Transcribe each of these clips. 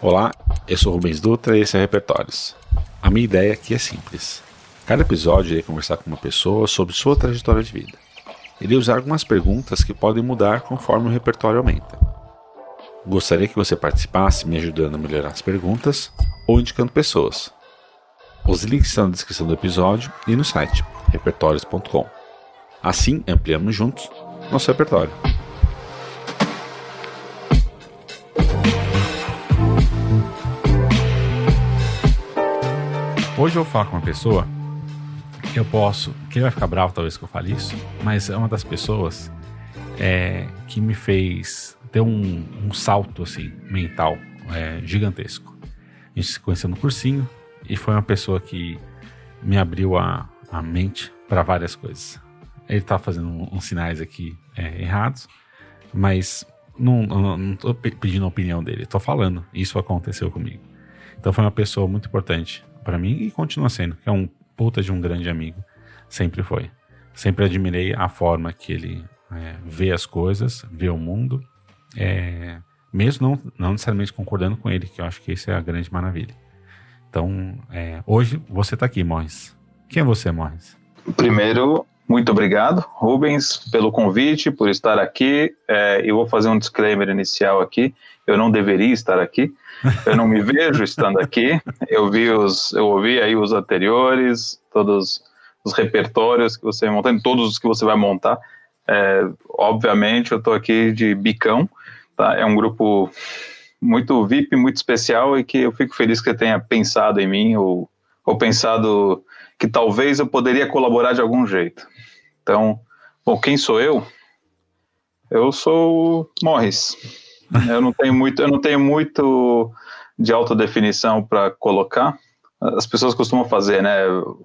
Olá, eu sou Rubens Dutra e esse é Repertórios. A minha ideia aqui é simples. Cada episódio irei conversar com uma pessoa sobre sua trajetória de vida. Irei usar algumas perguntas que podem mudar conforme o repertório aumenta. Gostaria que você participasse me ajudando a melhorar as perguntas ou indicando pessoas. Os links estão na descrição do episódio e no site repertórios.com. Assim ampliamos juntos nosso repertório. Hoje eu falar com uma pessoa que eu posso. Que ele vai ficar bravo talvez que eu fale isso, mas é uma das pessoas é, que me fez ter um, um salto assim, mental é, gigantesco. A gente se conheceu no cursinho e foi uma pessoa que me abriu a, a mente para várias coisas. Ele tá fazendo uns sinais aqui é, errados, mas não, não, não tô pedindo a opinião dele, tô falando. Isso aconteceu comigo. Então foi uma pessoa muito importante para mim e continua sendo, que é um puta de um grande amigo. Sempre foi. Sempre admirei a forma que ele é, vê as coisas, vê o mundo, é, mesmo não, não necessariamente concordando com ele, que eu acho que isso é a grande maravilha. Então, é, hoje você está aqui, Morris. Quem é você, Morris? Primeiro, muito obrigado, Rubens, pelo convite, por estar aqui. É, eu vou fazer um disclaimer inicial aqui. Eu não deveria estar aqui. Eu não me vejo estando aqui. Eu vi os, eu ouvi aí os anteriores, todos os repertórios que você montando, todos os que você vai montar. É, obviamente, eu estou aqui de bicão. Tá? É um grupo muito VIP, muito especial e que eu fico feliz que tenha pensado em mim ou, ou pensado que talvez eu poderia colaborar de algum jeito. Então, bom, quem sou eu? Eu sou Morris. Eu não tenho muito, eu não tenho muito de autodefinição para colocar. As pessoas costumam fazer, né?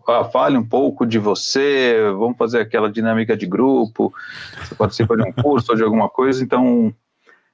Ah, fale um pouco de você, vamos fazer aquela dinâmica de grupo, você participa de um curso ou de alguma coisa, então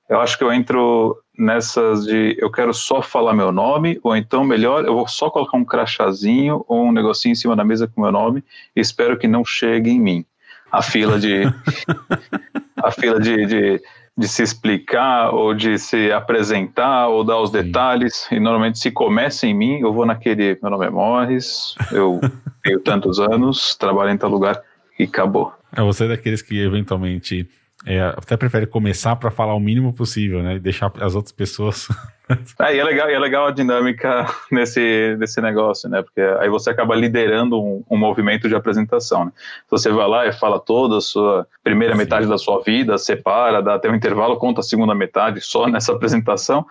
eu acho que eu entro nessas de eu quero só falar meu nome, ou então melhor, eu vou só colocar um crachazinho ou um negocinho em cima da mesa com meu nome e espero que não chegue em mim. A fila de. a fila de, de, de, se explicar ou de se apresentar ou dar os detalhes. E normalmente, se começa em mim, eu vou naquele. Meu nome é Morris, eu tenho tantos anos, trabalho em tal lugar e acabou. É você daqueles que eventualmente é, até prefere começar para falar o mínimo possível, né? E deixar as outras pessoas. é, e é legal, e é legal a dinâmica nesse, nesse negócio, né? Porque aí você acaba liderando um, um movimento de apresentação. Né? Você vai lá e fala toda a sua primeira Sim. metade da sua vida, separa, dá até um intervalo, conta a segunda metade só nessa apresentação,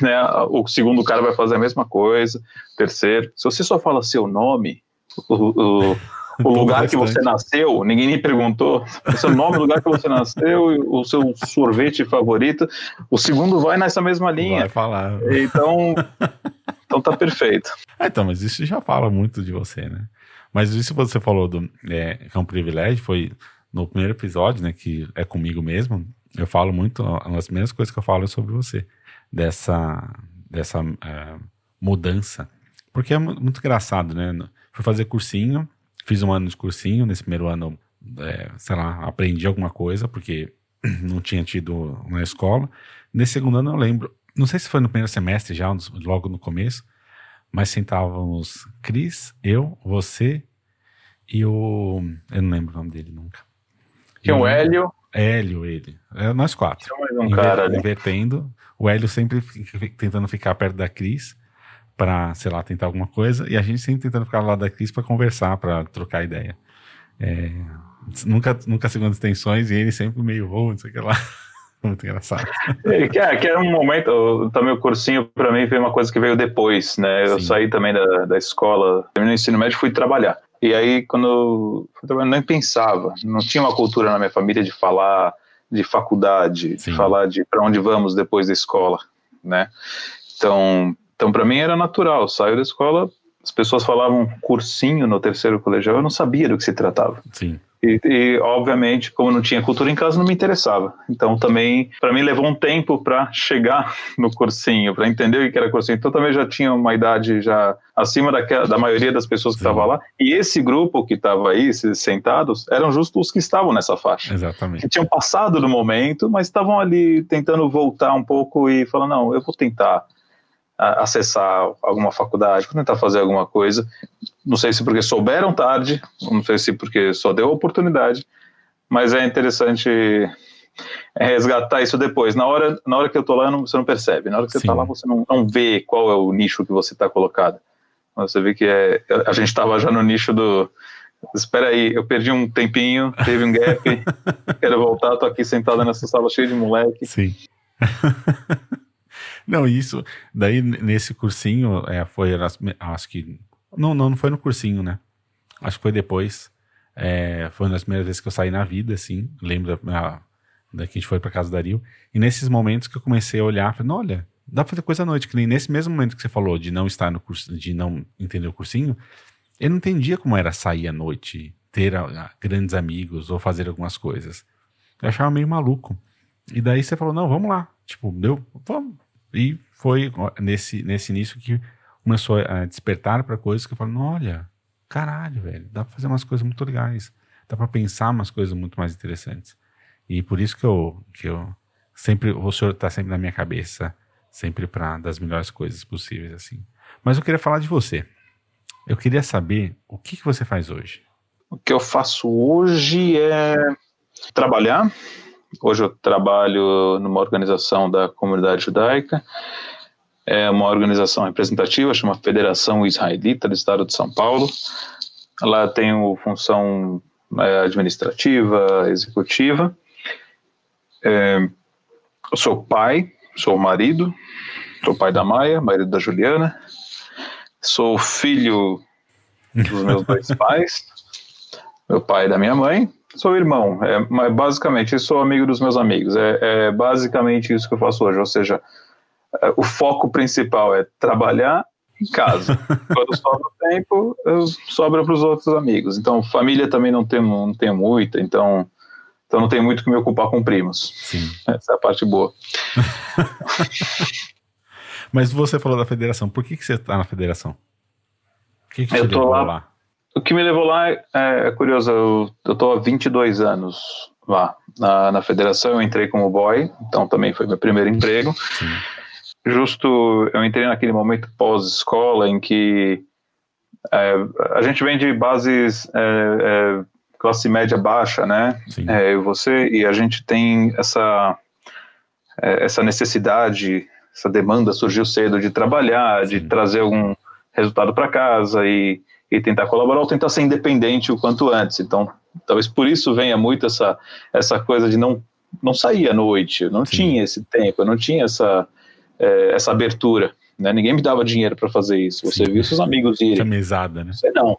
né? O segundo cara vai fazer a mesma coisa, terceiro. Se você só fala seu nome, o, o o lugar que você nasceu, ninguém me perguntou o seu nome, o lugar que você nasceu, o seu sorvete favorito. O segundo vai nessa mesma linha. Vai falar. Então, então tá perfeito. É, então, mas isso já fala muito de você, né? Mas isso que você falou do é, que é um privilégio, foi no primeiro episódio, né, que é comigo mesmo, eu falo muito, uma das primeiras coisas que eu falo é sobre você, dessa, dessa é, mudança. Porque é muito engraçado, né? Fui fazer cursinho, Fiz um ano de cursinho, nesse primeiro ano, é, sei lá, aprendi alguma coisa, porque não tinha tido na escola. Nesse segundo ano eu lembro, não sei se foi no primeiro semestre já, logo no começo, mas sentávamos Cris, eu, você e o. Eu não lembro o nome dele nunca. Tinha o Hélio. Hélio, ele. É, nós quatro. Tinha mais um Inver, cara ali. Invertendo. O Hélio sempre tentando ficar perto da Cris para, sei lá, tentar alguma coisa, e a gente sempre tentando ficar lá da Cris para conversar, para trocar ideia. É, nunca, nunca segundas tensões, e ele sempre meio, oh, não sei o que lá. Muito engraçado. É, que, é, que era um momento, também o cursinho para mim foi uma coisa que veio depois, né? Eu Sim. saí também da, da escola, terminei o ensino médio e fui trabalhar. E aí, quando eu nem pensava, não tinha uma cultura na minha família de falar de faculdade, Sim. de falar de para onde vamos depois da escola, né? Então, então, para mim era natural. Saio da escola, as pessoas falavam cursinho no terceiro colegial, eu não sabia do que se tratava. Sim. E, e, obviamente, como não tinha cultura em casa, não me interessava. Então, também, para mim, levou um tempo para chegar no cursinho, para entender o que era cursinho. Então, também já tinha uma idade já acima daquela, da maioria das pessoas que estavam lá. E esse grupo que estava aí, sentados, eram justo os que estavam nessa faixa. Exatamente. Que tinham passado do momento, mas estavam ali tentando voltar um pouco e falar: não, eu vou tentar acessar alguma faculdade, tentar fazer alguma coisa. Não sei se porque souberam tarde, não sei se porque só deu oportunidade, mas é interessante resgatar isso depois. Na hora, na hora que eu tô lá, não, você não percebe. Na hora que você está lá, você não, não vê qual é o nicho que você está colocado. Você vê que é, a gente estava já no nicho do. Espera aí, eu perdi um tempinho, teve um gap, quero voltar, tô aqui sentada nessa sala cheia de moleque. Sim. Não, isso. Daí, nesse cursinho, é, foi. Acho que. Não, não, não foi no cursinho, né? Acho que foi depois. É, foi uma das primeiras vezes que eu saí na vida, assim. Lembro da, da que a gente foi pra casa da Rio. E nesses momentos que eu comecei a olhar, falei, olha, dá pra fazer coisa à noite. Que nem nesse mesmo momento que você falou de não estar no curso, de não entender o cursinho, eu não entendia como era sair à noite, ter a, a, grandes amigos ou fazer algumas coisas. Eu achava meio maluco. E daí você falou, não, vamos lá. Tipo, deu, vamos, e foi nesse, nesse início que começou a despertar para coisas que eu falo, olha, caralho, velho, dá para fazer umas coisas muito legais, dá para pensar umas coisas muito mais interessantes. E por isso que eu, que eu sempre, o senhor está sempre na minha cabeça, sempre para das melhores coisas possíveis, assim. Mas eu queria falar de você. Eu queria saber o que, que você faz hoje. O que eu faço hoje é trabalhar, Hoje eu trabalho numa organização da comunidade judaica, é uma organização representativa, chama Federação Israelita do Estado de São Paulo. Lá tenho função é, administrativa, executiva. É, eu sou pai, sou marido, sou pai da Maia, marido da Juliana. Sou filho dos meus dois pais, meu pai e da minha mãe. Sou irmão, é, basicamente, sou amigo dos meus amigos. É, é, basicamente isso que eu faço hoje. Ou seja, é, o foco principal é trabalhar em casa. Quando sobra tempo, sobra para os outros amigos. Então, família também não tenho, não tenho muita, então, então não tenho muito que me ocupar com primos. Sim. Essa é a parte boa. Mas você falou da federação. Por que, que você está na federação? O que, que eu tô lá, lá o que me levou lá é, é curioso, eu, estou há 22 anos lá na, na federação, eu entrei como boy, então também foi meu primeiro emprego. Sim. Justo, eu entrei naquele momento pós-escola em que é, a gente vem de bases é, é, classe média baixa, né? É, você e a gente tem essa é, essa necessidade, essa demanda surgiu cedo de trabalhar, de trazer algum resultado para casa e e tentar colaborar ou tentar ser independente o quanto antes. Então, talvez por isso venha muito essa, essa coisa de não, não sair à noite, eu não Sim. tinha esse tempo, eu não tinha essa, é, essa abertura. Né? Ninguém me dava dinheiro para fazer isso. Você Sim. viu seus amigos irem. Chamizada, né? Você não.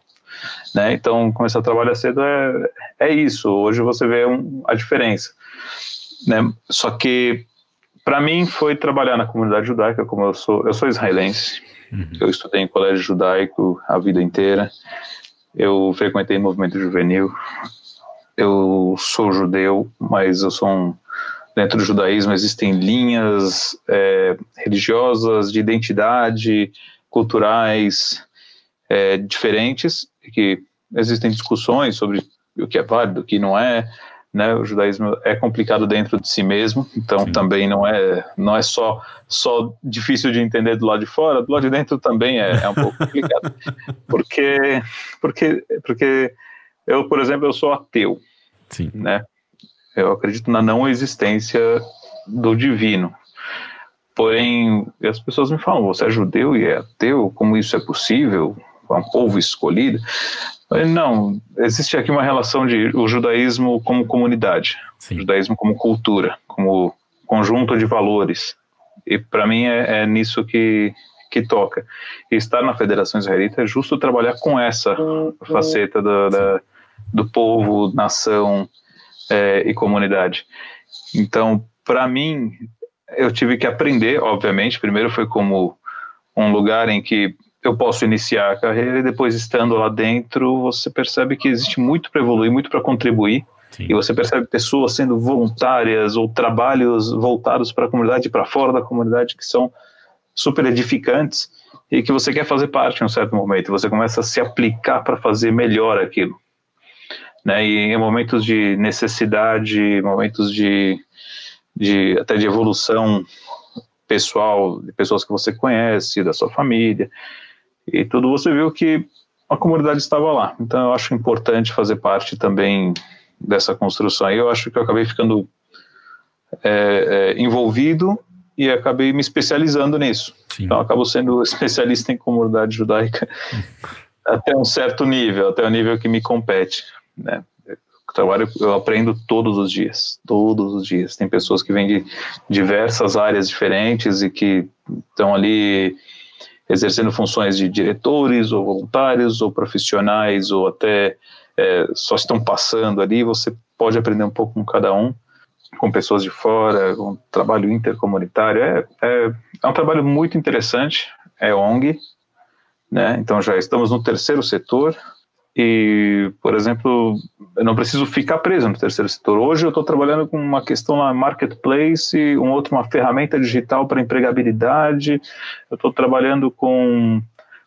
Né? Então, começar a trabalhar cedo é, é isso. Hoje você vê um, a diferença. Né? Só que, para mim, foi trabalhar na comunidade judaica, como eu sou, eu sou israelense, Uhum. Eu estudei em colégio judaico a vida inteira. Eu frequentei movimento juvenil. Eu sou judeu, mas eu sou um. Dentro do judaísmo existem linhas é, religiosas, de identidade, culturais é, diferentes, que existem discussões sobre o que é válido, o que não é né? O judaísmo é complicado dentro de si mesmo, então Sim. também não é não é só só difícil de entender do lado de fora, do lado de dentro também é, é um pouco complicado, porque porque porque eu, por exemplo, eu sou ateu, Sim. né? Eu acredito na não existência do divino. Porém, as pessoas me falam: você é judeu e é ateu? Como isso é possível? É um povo escolhido. Não, existe aqui uma relação de o judaísmo como comunidade, Sim. o judaísmo como cultura, como conjunto de valores. E para mim é, é, nisso que, que toca. E estar na Federação Israelita é justo trabalhar com essa faceta da, da do povo, nação é, e comunidade. Então, para mim, eu tive que aprender, obviamente. Primeiro foi como um lugar em que eu posso iniciar a carreira e depois estando lá dentro, você percebe que existe muito para evoluir, muito para contribuir. Sim. E você percebe pessoas sendo voluntárias ou trabalhos voltados para a comunidade para fora da comunidade que são super edificantes e que você quer fazer parte em um certo momento. Você começa a se aplicar para fazer melhor aquilo. Né? E em momentos de necessidade, momentos de, de até de evolução pessoal, de pessoas que você conhece, da sua família, e tudo você viu que a comunidade estava lá. Então eu acho importante fazer parte também dessa construção. E eu acho que eu acabei ficando é, é, envolvido e acabei me especializando nisso. Sim. Então acabo sendo especialista em comunidade judaica até um certo nível, até o nível que me compete, né? trabalho eu aprendo todos os dias, todos os dias. Tem pessoas que vêm de diversas áreas diferentes e que estão ali exercendo funções de diretores ou voluntários ou profissionais ou até é, só estão passando ali. Você pode aprender um pouco com cada um, com pessoas de fora, com trabalho intercomunitário. É, é, é um trabalho muito interessante. É ONG, né? Então já estamos no terceiro setor. E, por exemplo, eu não preciso ficar preso no terceiro setor. Hoje eu estou trabalhando com uma questão na marketplace, um outro, uma ferramenta digital para empregabilidade. Eu estou trabalhando com,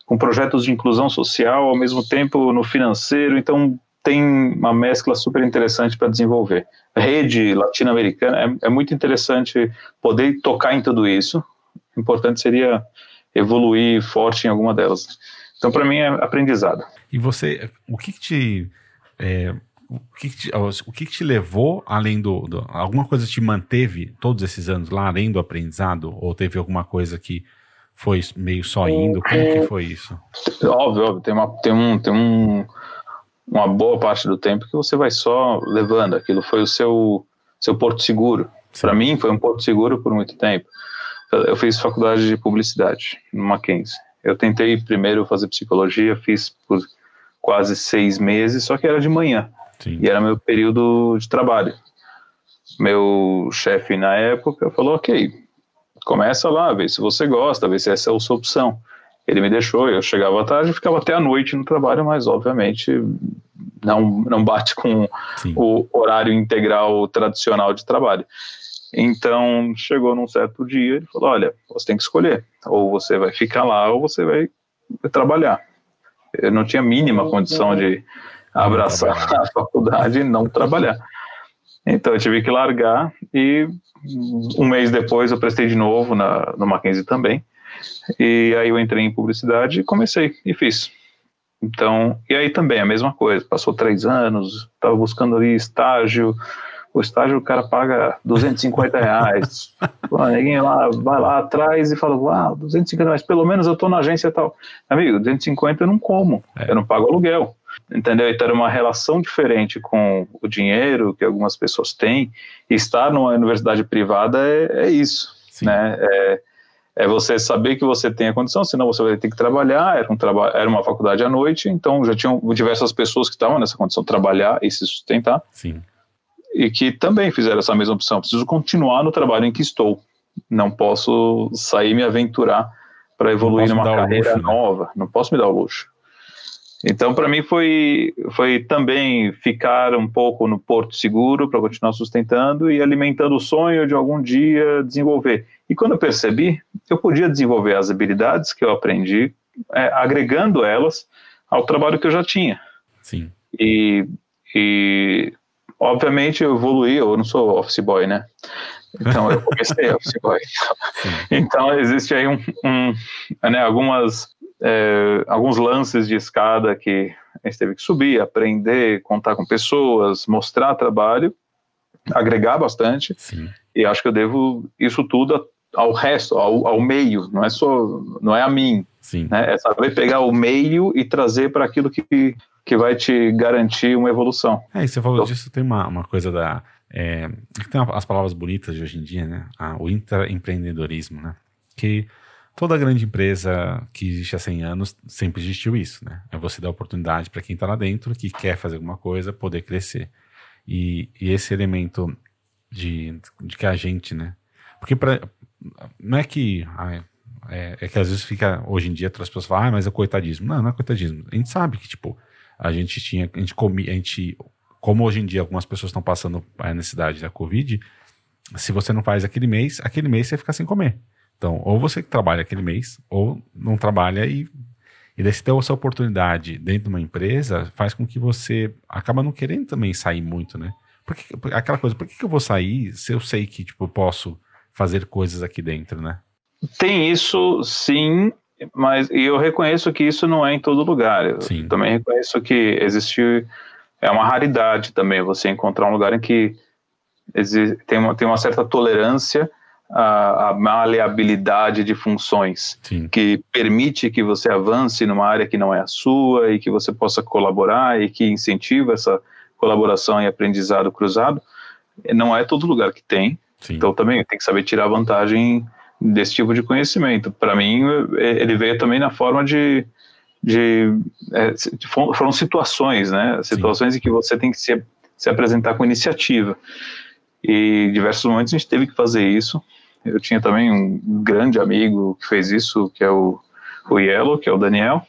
com projetos de inclusão social, ao mesmo tempo no financeiro. Então, tem uma mescla super interessante para desenvolver. Rede latino-americana é, é muito interessante poder tocar em tudo isso. Importante seria evoluir forte em alguma delas. Então, para mim, é aprendizado. E você, o que, que te. É, o, que, que te, o que, que te levou, além do, do, Alguma coisa te manteve todos esses anos lá, além do aprendizado? Ou teve alguma coisa que foi meio só indo? Como que foi isso? Óbvio, óbvio. Tem, uma, tem, um, tem um, uma boa parte do tempo que você vai só levando. Aquilo foi o seu, seu porto seguro. Para mim, foi um porto seguro por muito tempo. Eu fiz faculdade de publicidade no Mackenzie. Eu tentei primeiro fazer psicologia, fiz quase seis meses, só que era de manhã. Sim. E era meu período de trabalho. Meu chefe na época falou: ok, começa lá, vê se você gosta, vê se essa é a sua opção. Ele me deixou, eu chegava à tarde e ficava até a noite no trabalho, mas obviamente não, não bate com Sim. o horário integral tradicional de trabalho. Então chegou num certo dia, ele falou: Olha, você tem que escolher, ou você vai ficar lá ou você vai trabalhar eu não tinha a mínima condição de abraçar a faculdade e não trabalhar. Então eu tive que largar e um mês depois eu prestei de novo na, no Mackenzie também. E aí eu entrei em publicidade e comecei e fiz. Então, e aí também a mesma coisa. Passou três anos, estava buscando ali estágio, o estágio o cara paga 250 reais. ninguém lá, vai lá atrás e fala, uau, 250 reais, pelo menos eu tô na agência tal. Amigo, 250 eu não como, é. eu não pago aluguel. Entendeu? Então era uma relação diferente com o dinheiro que algumas pessoas têm. E estar numa universidade privada é, é isso, Sim. né? É, é você saber que você tem a condição, senão você vai ter que trabalhar. Era, um traba era uma faculdade à noite, então já tinham diversas pessoas que estavam nessa condição de trabalhar e se sustentar. Sim e que também fizeram essa mesma opção. Preciso continuar no trabalho em que estou. Não posso sair me aventurar para evoluir numa carreira luxo, né? nova. Não posso me dar o luxo. Então, para mim, foi, foi também ficar um pouco no porto seguro para continuar sustentando e alimentando o sonho de algum dia desenvolver. E quando eu percebi, eu podia desenvolver as habilidades que eu aprendi, é, agregando elas ao trabalho que eu já tinha. Sim. E, e Obviamente eu evoluí, eu não sou office boy, né? Então eu comecei office boy. Então existe aí um, um né, algumas é, alguns lances de escada que a gente teve que subir, aprender, contar com pessoas, mostrar trabalho, agregar bastante. Sim. E acho que eu devo isso tudo ao resto, ao, ao meio, não é só, não é a mim. Sim. Né? É saber pegar o meio e trazer para aquilo que que vai te garantir uma evolução. É, e você falou então, disso, tem uma, uma coisa da. É, tem as palavras bonitas de hoje em dia, né? Ah, o intraempreendedorismo, né? Que toda grande empresa que existe há 100 anos sempre existiu isso, né? É você dar oportunidade para quem está lá dentro, que quer fazer alguma coisa, poder crescer. E, e esse elemento de, de que a gente, né? Porque pra, não é que. Ai, é, é, que às vezes fica, hoje em dia, as pessoas falam, ah, mas é coitadismo. Não, não é coitadismo. A gente sabe que, tipo, a gente tinha, a gente comia, a gente, como hoje em dia algumas pessoas estão passando a necessidade da Covid, se você não faz aquele mês, aquele mês você fica sem comer. Então, ou você trabalha aquele mês, ou não trabalha e, e daí se ter essa oportunidade dentro de uma empresa, faz com que você acaba não querendo também sair muito, né? Porque, aquela coisa, por que, que eu vou sair se eu sei que, tipo, eu posso fazer coisas aqui dentro, né? tem isso, sim, mas eu reconheço que isso não é em todo lugar. Eu Sim. também reconheço que existe é uma raridade também você encontrar um lugar em que tem uma, tem uma certa tolerância à, à maleabilidade de funções Sim. que permite que você avance numa área que não é a sua e que você possa colaborar e que incentiva essa colaboração e aprendizado cruzado. Não é todo lugar que tem, Sim. então também tem que saber tirar vantagem desse tipo de conhecimento. Para mim, eh, ele veio também na forma de, de, de fo- foram situações, né? Situações em que você tem que se, se apresentar com iniciativa. E em diversos momentos a gente teve que fazer isso. Eu tinha também um grande amigo que fez isso, que é o, o Yellow, que é o Daniel.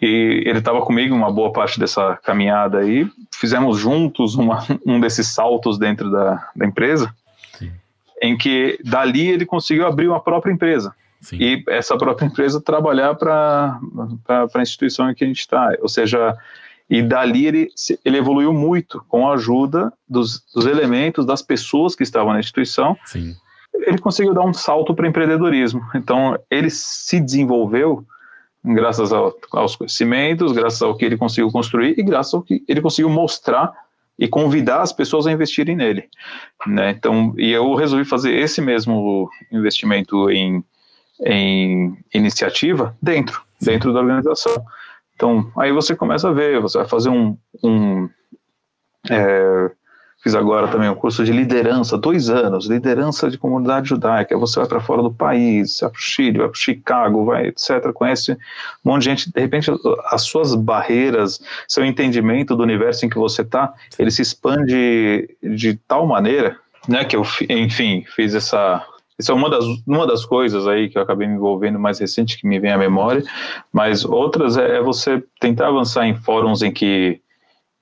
E ele estava comigo uma boa parte dessa caminhada aí. Fizemos juntos uma, um desses saltos dentro da, da empresa, Sim. Em que dali ele conseguiu abrir uma própria empresa Sim. e essa própria empresa trabalhar para a instituição em que a gente está. Ou seja, e dali ele, ele evoluiu muito com a ajuda dos, dos elementos, das pessoas que estavam na instituição. Sim. Ele conseguiu dar um salto para o empreendedorismo. Então, ele se desenvolveu graças ao- aos conhecimentos, graças ao que ele conseguiu construir e graças ao que ele conseguiu mostrar e convidar as pessoas a investirem nele. Né? Então, e eu resolvi fazer esse mesmo investimento em, em iniciativa dentro, dentro da organização. Então, aí você começa a ver, você vai fazer um. um é, fiz agora também um curso de liderança, dois anos, liderança de comunidade judaica. Você vai para fora do país, vai para o Chile, vai para Chicago, vai, etc. Conhece um monte de gente. De repente, as suas barreiras, seu entendimento do universo em que você está, ele se expande de tal maneira, né, que eu, fi- enfim, fiz essa. Isso é uma das, uma das coisas aí que eu acabei me envolvendo mais recente que me vem à memória, mas outras é, é você tentar avançar em fóruns em que,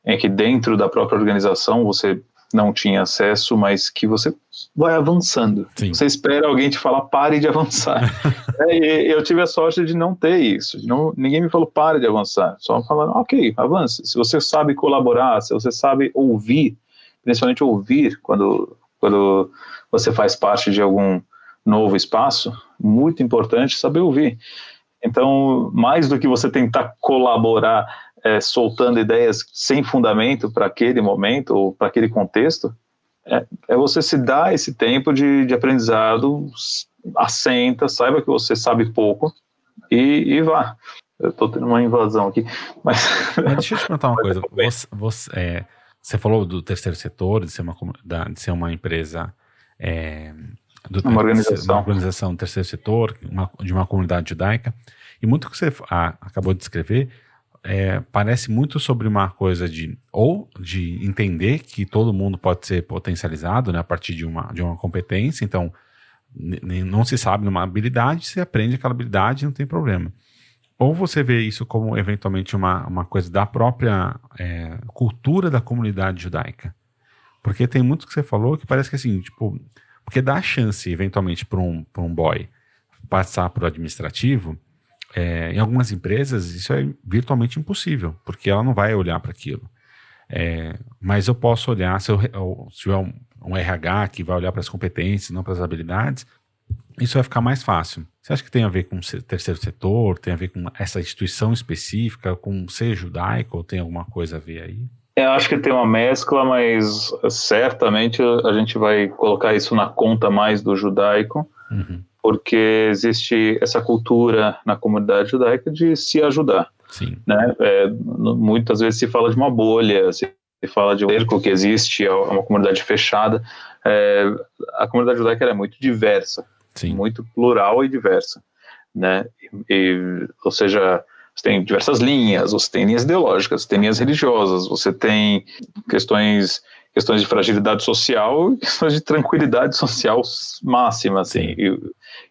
em que dentro da própria organização você não tinha acesso, mas que você vai avançando. Sim. Você espera alguém te falar pare de avançar. É, eu tive a sorte de não ter isso. Não, ninguém me falou pare de avançar. Só falaram, ok, avance. Se você sabe colaborar, se você sabe ouvir, principalmente ouvir quando, quando você faz parte de algum novo espaço, muito importante saber ouvir. Então, mais do que você tentar colaborar é, soltando ideias sem fundamento para aquele momento ou para aquele contexto, é, é você se dar esse tempo de, de aprendizado, assenta, saiba que você sabe pouco e, e vá. Eu estou tendo uma invasão aqui, mas Mas deixa eu te perguntar uma coisa. Você, você, é, você falou do terceiro setor, de ser uma, de ser uma empresa. é, do, Uma organização. Uma organização do terceiro setor, uma- de uma comunidade judaica. E muito que você ah, acabou de descrever é, parece muito sobre uma coisa de. Ou de entender que todo mundo pode ser potencializado né, a partir de uma, de uma competência. Então, não se sabe numa habilidade, você aprende aquela habilidade não tem problema. Ou você vê isso como eventualmente uma, uma coisa da própria é, cultura da comunidade judaica. Porque tem muito que você falou que parece que assim, tipo, porque dá chance eventualmente para um, um boy passar para o administrativo, é, em algumas empresas isso é virtualmente impossível, porque ela não vai olhar para aquilo. É, mas eu posso olhar, se eu, se tiver um, um RH que vai olhar para as competências, não para as habilidades, isso vai ficar mais fácil. Você acha que tem a ver com o terceiro setor, tem a ver com essa instituição específica, com ser judaico, ou tem alguma coisa a ver aí? eu acho que tem uma mescla, mas certamente a gente vai colocar isso na conta mais do judaico, Uhum, porque existe essa cultura na comunidade judaica de se ajudar. Sim, né? É, muitas vezes se fala de uma bolha, se fala de um cerco que existe, é uma comunidade fechada. É, a comunidade judaica é muito diversa, sim, muito plural e diversa, né? E, ou seja, você tem diversas linhas, você tem linhas ideológicas, você tem linhas religiosas, você tem questões questões de fragilidade social e questões de tranquilidade social máxima, assim. Sim. E,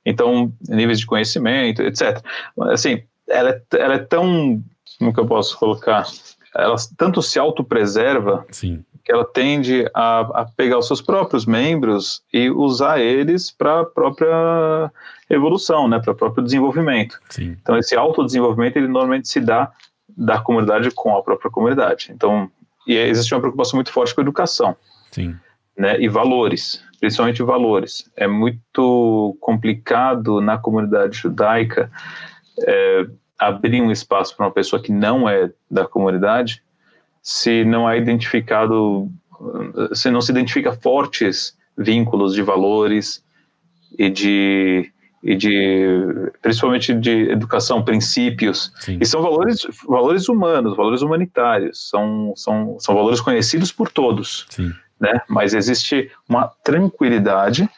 então, níveis de conhecimento, etc. Assim, ela é, ela é tão, como que eu posso colocar? Ela tanto se autopreserva sim, que ela tende a, a pegar os seus próprios membros e usar eles para a própria evolução, né, para o próprio desenvolvimento. sim, Então, esse autodesenvolvimento, ele normalmente se dá da comunidade com a própria comunidade. Então, e existe uma preocupação muito forte com a educação. sim, né, e valores, principalmente valores. É muito complicado na comunidade judaica é, abrir um espaço para uma pessoa que não é da comunidade se não é identificado, se não se identifica fortes vínculos de valores e de e de principalmente de educação, princípios. Sim. E são valores, valores humanos, valores humanitários, são, são, são valores conhecidos por todos. Sim. Né? Mas existe uma tranquilidade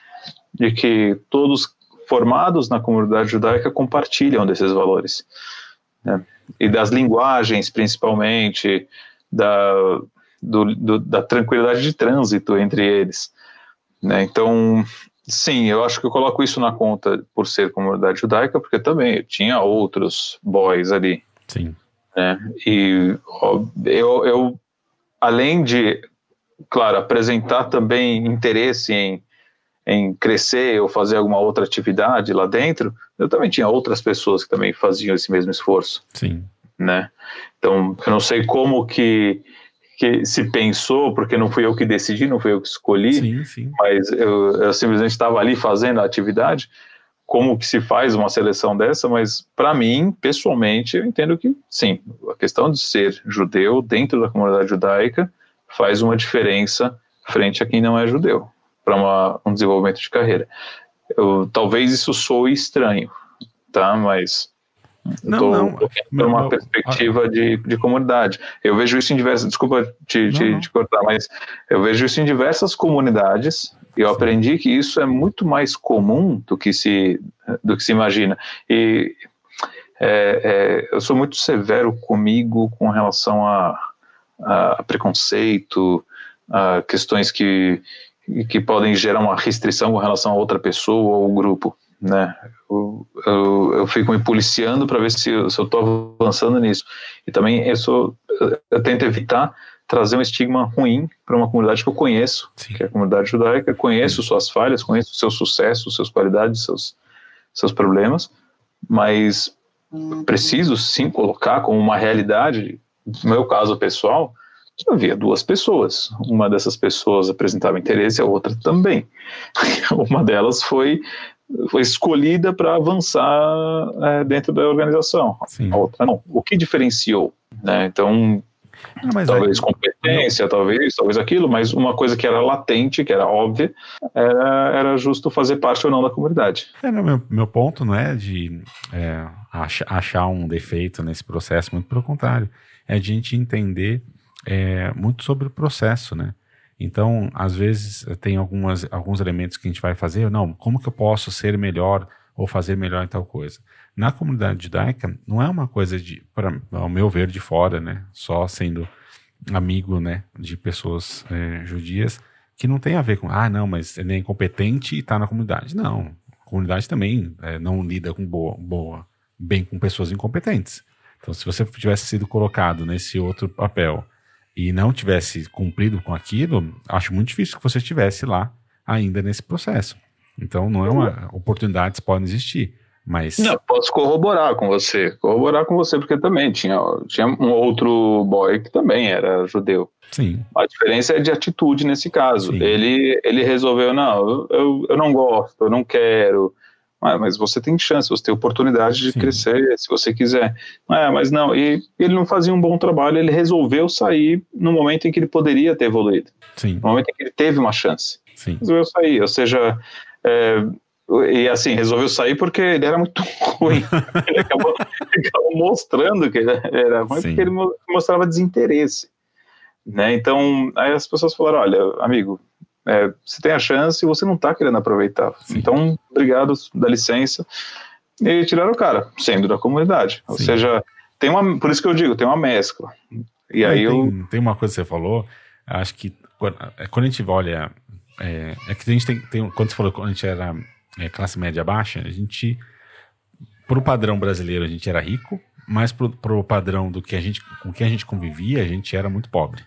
de que todos formados na comunidade judaica compartilham desses valores. Né? E das linguagens, principalmente, da, do, do, da tranquilidade de trânsito entre eles. Né? Então, Sim, eu acho que eu coloco isso na conta por ser comunidade judaica, porque também tinha outros boys ali. Sim. Né? E ó, eu, eu, além de, claro, apresentar também interesse em, em crescer ou fazer alguma outra atividade lá dentro, eu também tinha outras pessoas que também faziam esse mesmo esforço. Sim. Né? Então, eu não sei como que que se pensou, porque não fui eu que decidi, não fui eu que escolhi, sim, sim. mas eu, eu simplesmente estava ali fazendo a atividade. Como que se faz uma seleção dessa? Mas para mim, pessoalmente, eu entendo que sim, a questão de ser judeu dentro da comunidade judaica faz uma diferença frente a quem não é judeu para um desenvolvimento de carreira. Eu, talvez isso soe estranho, tá? Mas não, não. Tô uma perspectiva de, de comunidade. Eu vejo isso em diversas. Desculpa te, te, te, cortar, mas eu vejo isso em diversas comunidades. E eu Sim. aprendi que isso é muito mais comum do que se, do que se imagina. E é, é, eu sou muito severo comigo com relação a, a preconceito, a questões que, que podem gerar uma restrição com relação a outra pessoa ou grupo né? Eu, eu, eu fico me policiando para ver se, se eu estou avançando nisso. E também eu, sou, eu tento evitar trazer um estigma ruim para uma comunidade que eu conheço, Sim. que é a comunidade judaica, conheço Sim. suas falhas, conheço seus sucessos, suas qualidades, seus, seus problemas, mas preciso sim colocar como uma realidade, no meu caso pessoal, que havia duas pessoas. Uma dessas pessoas apresentava interesse, a outra também. uma delas foi foi escolhida para avançar é, dentro da organização. Sim. A outra não. O que diferenciou? Né? Então, não, talvez aí, competência, não. talvez, talvez aquilo, mas uma coisa que era latente, que era óbvia, era, era justo fazer parte ou não da comunidade. É, não, meu, meu ponto não é de é, achar, achar um defeito nesse processo, muito pelo contrário, é de a gente entender é, muito sobre o processo, né? Então, às vezes, tem algumas, alguns elementos que a gente vai fazer, não, como que eu posso ser melhor ou fazer melhor em tal coisa? Na comunidade judaica, não é uma coisa de, para ao meu ver, de fora, né? Só sendo amigo, né, de pessoas é, judias, que não tem a ver com, ah, não, mas ele é incompetente e está na comunidade. Não, a comunidade também é, não lida com boa, boa, bem com pessoas incompetentes. Então, se você tivesse sido colocado nesse outro papel e não tivesse cumprido com aquilo, acho muito difícil que você estivesse lá ainda nesse processo. Então, não é uma. Oportunidades podem existir, mas. Não, posso corroborar com você. Corroborar com você, porque também tinha, tinha um outro boy que também era judeu. Sim. A diferença é de atitude nesse caso. Ele, ele resolveu, não, eu, eu não gosto, eu não quero, ah, mas você tem chance, você tem oportunidade de Sim. crescer se você quiser. Ah, mas não, e ele não fazia um bom trabalho, ele resolveu sair no momento em que ele poderia ter evoluído. Sim. No momento em que ele teve uma chance. Sim. Resolveu sair, ou seja, é, e assim, resolveu sair porque ele era muito ruim. ele, acabou, ele acabou, mostrando que ele era ruim Sim. porque ele mostrava desinteresse. Né? Então, aí as pessoas falaram: olha, amigo, é, você tem a chance e você não está querendo aproveitar. Sim. Então, obrigado, dá licença. E tiraram o cara, sendo da comunidade. Ou seja, tem uma. Por isso que eu digo, tem uma mescla. E aí tem, eu. Tem uma coisa que você falou, acho que quando a gente olha. É, é que a gente tem, tem. Quando você falou que a gente era é, classe média baixa, a gente. Pro padrão brasileiro, a gente era rico, mas pro, pro padrão do que a gente, com que a gente convivia, a gente era muito pobre.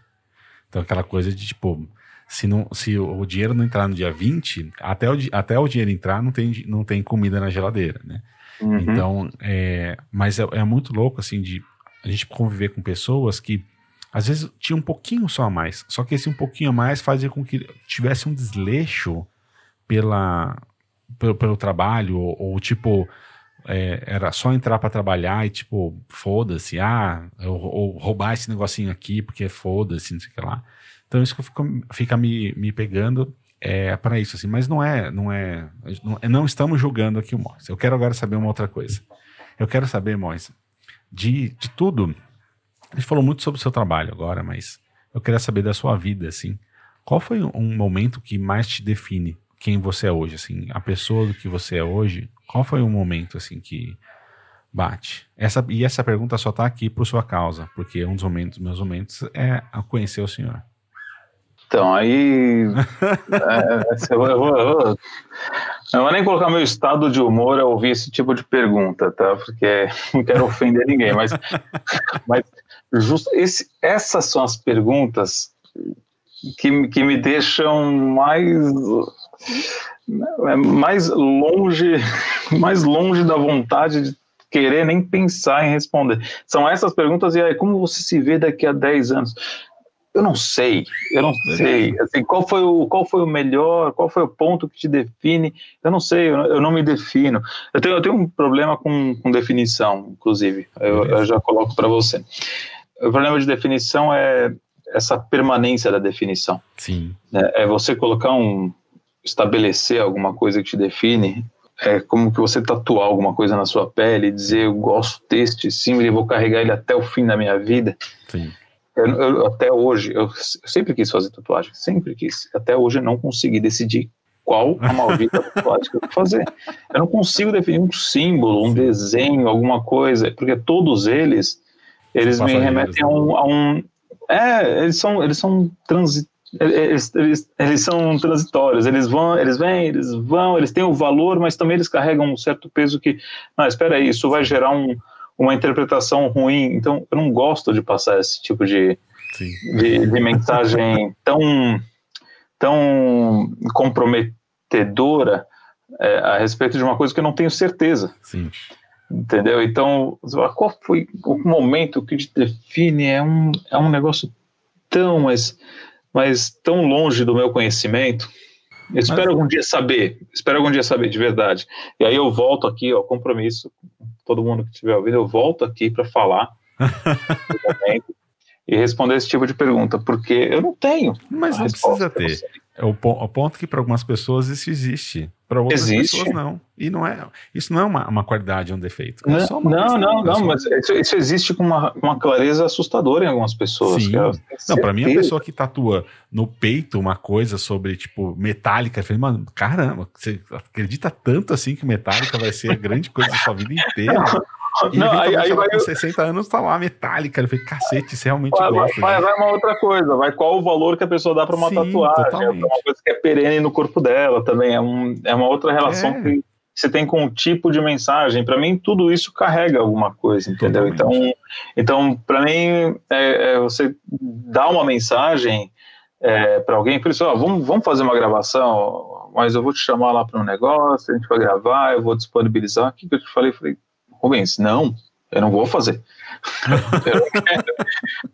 Então, aquela coisa de tipo se, não, se o dinheiro não entrar no dia 20, até o, até o dinheiro entrar não tem, não tem comida na geladeira, né? Uhum. Então, é, mas é, é, muito louco, assim, de a gente conviver com pessoas que às vezes tinha um pouquinho só a mais. Só que esse um pouquinho a mais fazia com que tivesse um desleixo pela, pelo, pelo trabalho, ou, ou tipo, é, era só entrar para trabalhar e tipo, foda-se, ah, ou, roubar esse negocinho aqui porque foda-se, não sei o que lá. Então isso que fica, fica me, me pegando é para isso, assim, mas não é, não é, não, não estamos julgando aqui o Mois. Eu quero agora saber uma outra coisa. Eu quero saber, Mois, de, de tudo. A gente falou muito sobre o seu trabalho agora, mas eu queria saber da sua vida, assim. Qual foi um momento que mais te define quem você é hoje, assim, a pessoa do que você é hoje? Qual foi o momento, assim, que bate? Essa, e essa pergunta só está aqui por sua causa, porque um dos momentos, meus momentos é conhecer o senhor. Então, aí. é, eu, vou, eu, vou, eu, não vou nem colocar meu estado de humor a ouvir esse tipo de pergunta, tá? Porque não quero ofender ninguém, mas, mas justo esse, essas são as perguntas que, que me deixam mais mais longe mais longe da vontade de querer nem pensar em responder. São essas perguntas, e aí, como você se vê daqui a 10 anos? Eu não sei, eu não sei. Assim, qual, foi o, qual foi o melhor, qual foi o ponto que te define? Eu não sei, eu, eu não me defino. Eu tenho, eu tenho um problema com, com definição, inclusive, eu, eu já coloco para você. O problema de definição é essa permanência da definição. Sim. É, é você colocar um. estabelecer alguma coisa que te define é como que você tatuar alguma coisa na sua pele e dizer eu gosto deste símbolo e vou carregar ele até o fim da minha vida. Sim. Eu, eu, até hoje, eu, eu, sempre quis fazer tatuagem, sempre quis. Até hoje eu não consegui decidir qual a maldita tatuagem que eu vou fazer. Eu não consigo definir um símbolo, um desenho, alguma coisa, porque todos eles, eles me remetem a um, a um, É, eles são, eles são transi, eles, eles, eles, são transitórios, eles vão, eles vêm, eles vão, eles têm o valor, mas também eles carregam um certo peso que, ah, espera aí, isso vai gerar um, uma interpretação ruim. Então, eu não gosto de passar esse tipo de, de, de, mensagem tão, tão comprometedora é, a respeito de uma coisa que eu não tenho certeza. Sim. Entendeu? Então, qual foi o momento que te define? É um, é um negócio tão, mas, mas tão longe do meu conhecimento. Eu espero Mas... algum dia saber, espero algum dia saber de verdade. E aí eu volto aqui, ó, compromisso, todo mundo que estiver ouvindo, eu volto aqui para falar e responder esse tipo de pergunta, porque eu não tenho. Mas não precisa ter. É o, o ponto que para algumas pessoas isso existe, para outras existe. pessoas não. E não é, isso não é uma, uma qualidade, um defeito. É não, não, não, não, mas isso, isso, existe com uma, uma clareza assustadora em algumas pessoas. Sim. não, para mim a pessoa que tatua no peito uma coisa sobre tipo metálica, eu falei, mano, caramba, você acredita tanto assim que metálica vai ser a grande coisa da sua vida inteira? E não, aí, aí vai com 60 anos tá lá, metálica. Eu falei, cacete, você realmente vai, gosta. Vai, vai, uma outra coisa, vai qual o valor que a pessoa dá para uma Sim, tatuagem. Totalmente. É uma coisa que é perene no corpo dela também. É, um, é uma outra relação é. que você tem com o tipo de mensagem. Para mim, tudo isso carrega alguma coisa, entendeu? Totalmente. Então, então para mim, é, é, você dá uma mensagem é, para alguém, por isso, ó, vamos, vamos fazer uma gravação, mas eu vou te chamar lá para um negócio, a gente vai gravar, eu vou disponibilizar. O que, que eu te falei? Eu falei, Rubens, não, eu não vou fazer. eu não quero,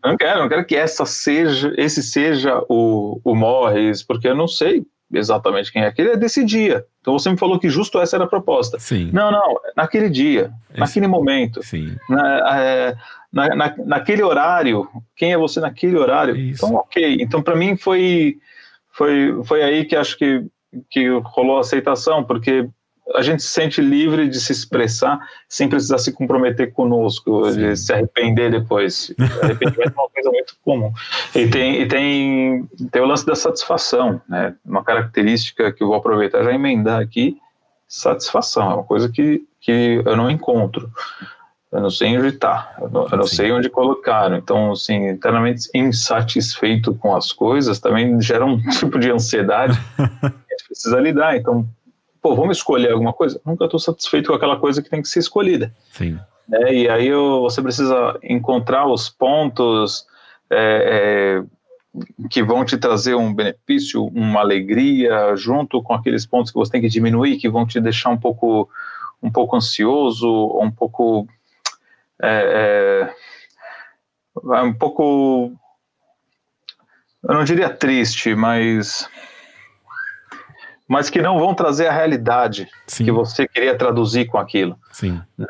não quero, não quero que essa seja, esse seja o, o Morris, porque eu não sei exatamente quem é aquele, é desse dia. Então você me falou que justo essa era a proposta. Sim. Não, não, naquele dia, esse, naquele momento. Sim. Na, é, na, na, naquele horário, quem é você naquele horário? Isso. Então, ok. Então, para mim, foi, foi, foi aí que acho que, que rolou a aceitação, porque a gente se sente livre de se expressar sem precisar se comprometer conosco, Sim. de se arrepender depois. Arrependimento é uma coisa muito comum. E tem, e tem, tem o lance da satisfação, né? Uma característica que eu vou aproveitar já emendar aqui, satisfação. É uma coisa que, que eu não encontro. Eu não sei onde está, eu não, eu não sei onde colocar. Então, assim, internamente insatisfeito com as coisas também gera um tipo de ansiedade que a gente precisa lidar. Então, pô, vamos escolher alguma coisa? Nunca estou satisfeito com aquela coisa que tem que ser escolhida. Sim. É, e aí eu, você precisa encontrar os pontos é, é, que vão te trazer um benefício, uma alegria, junto com aqueles pontos que você tem que diminuir, que vão te deixar um pouco, um pouco ansioso, um pouco, é, é, um pouco eu não diria triste, mas mas que não vão trazer a realidade Sim. que você queria traduzir com aquilo. Sim. Né?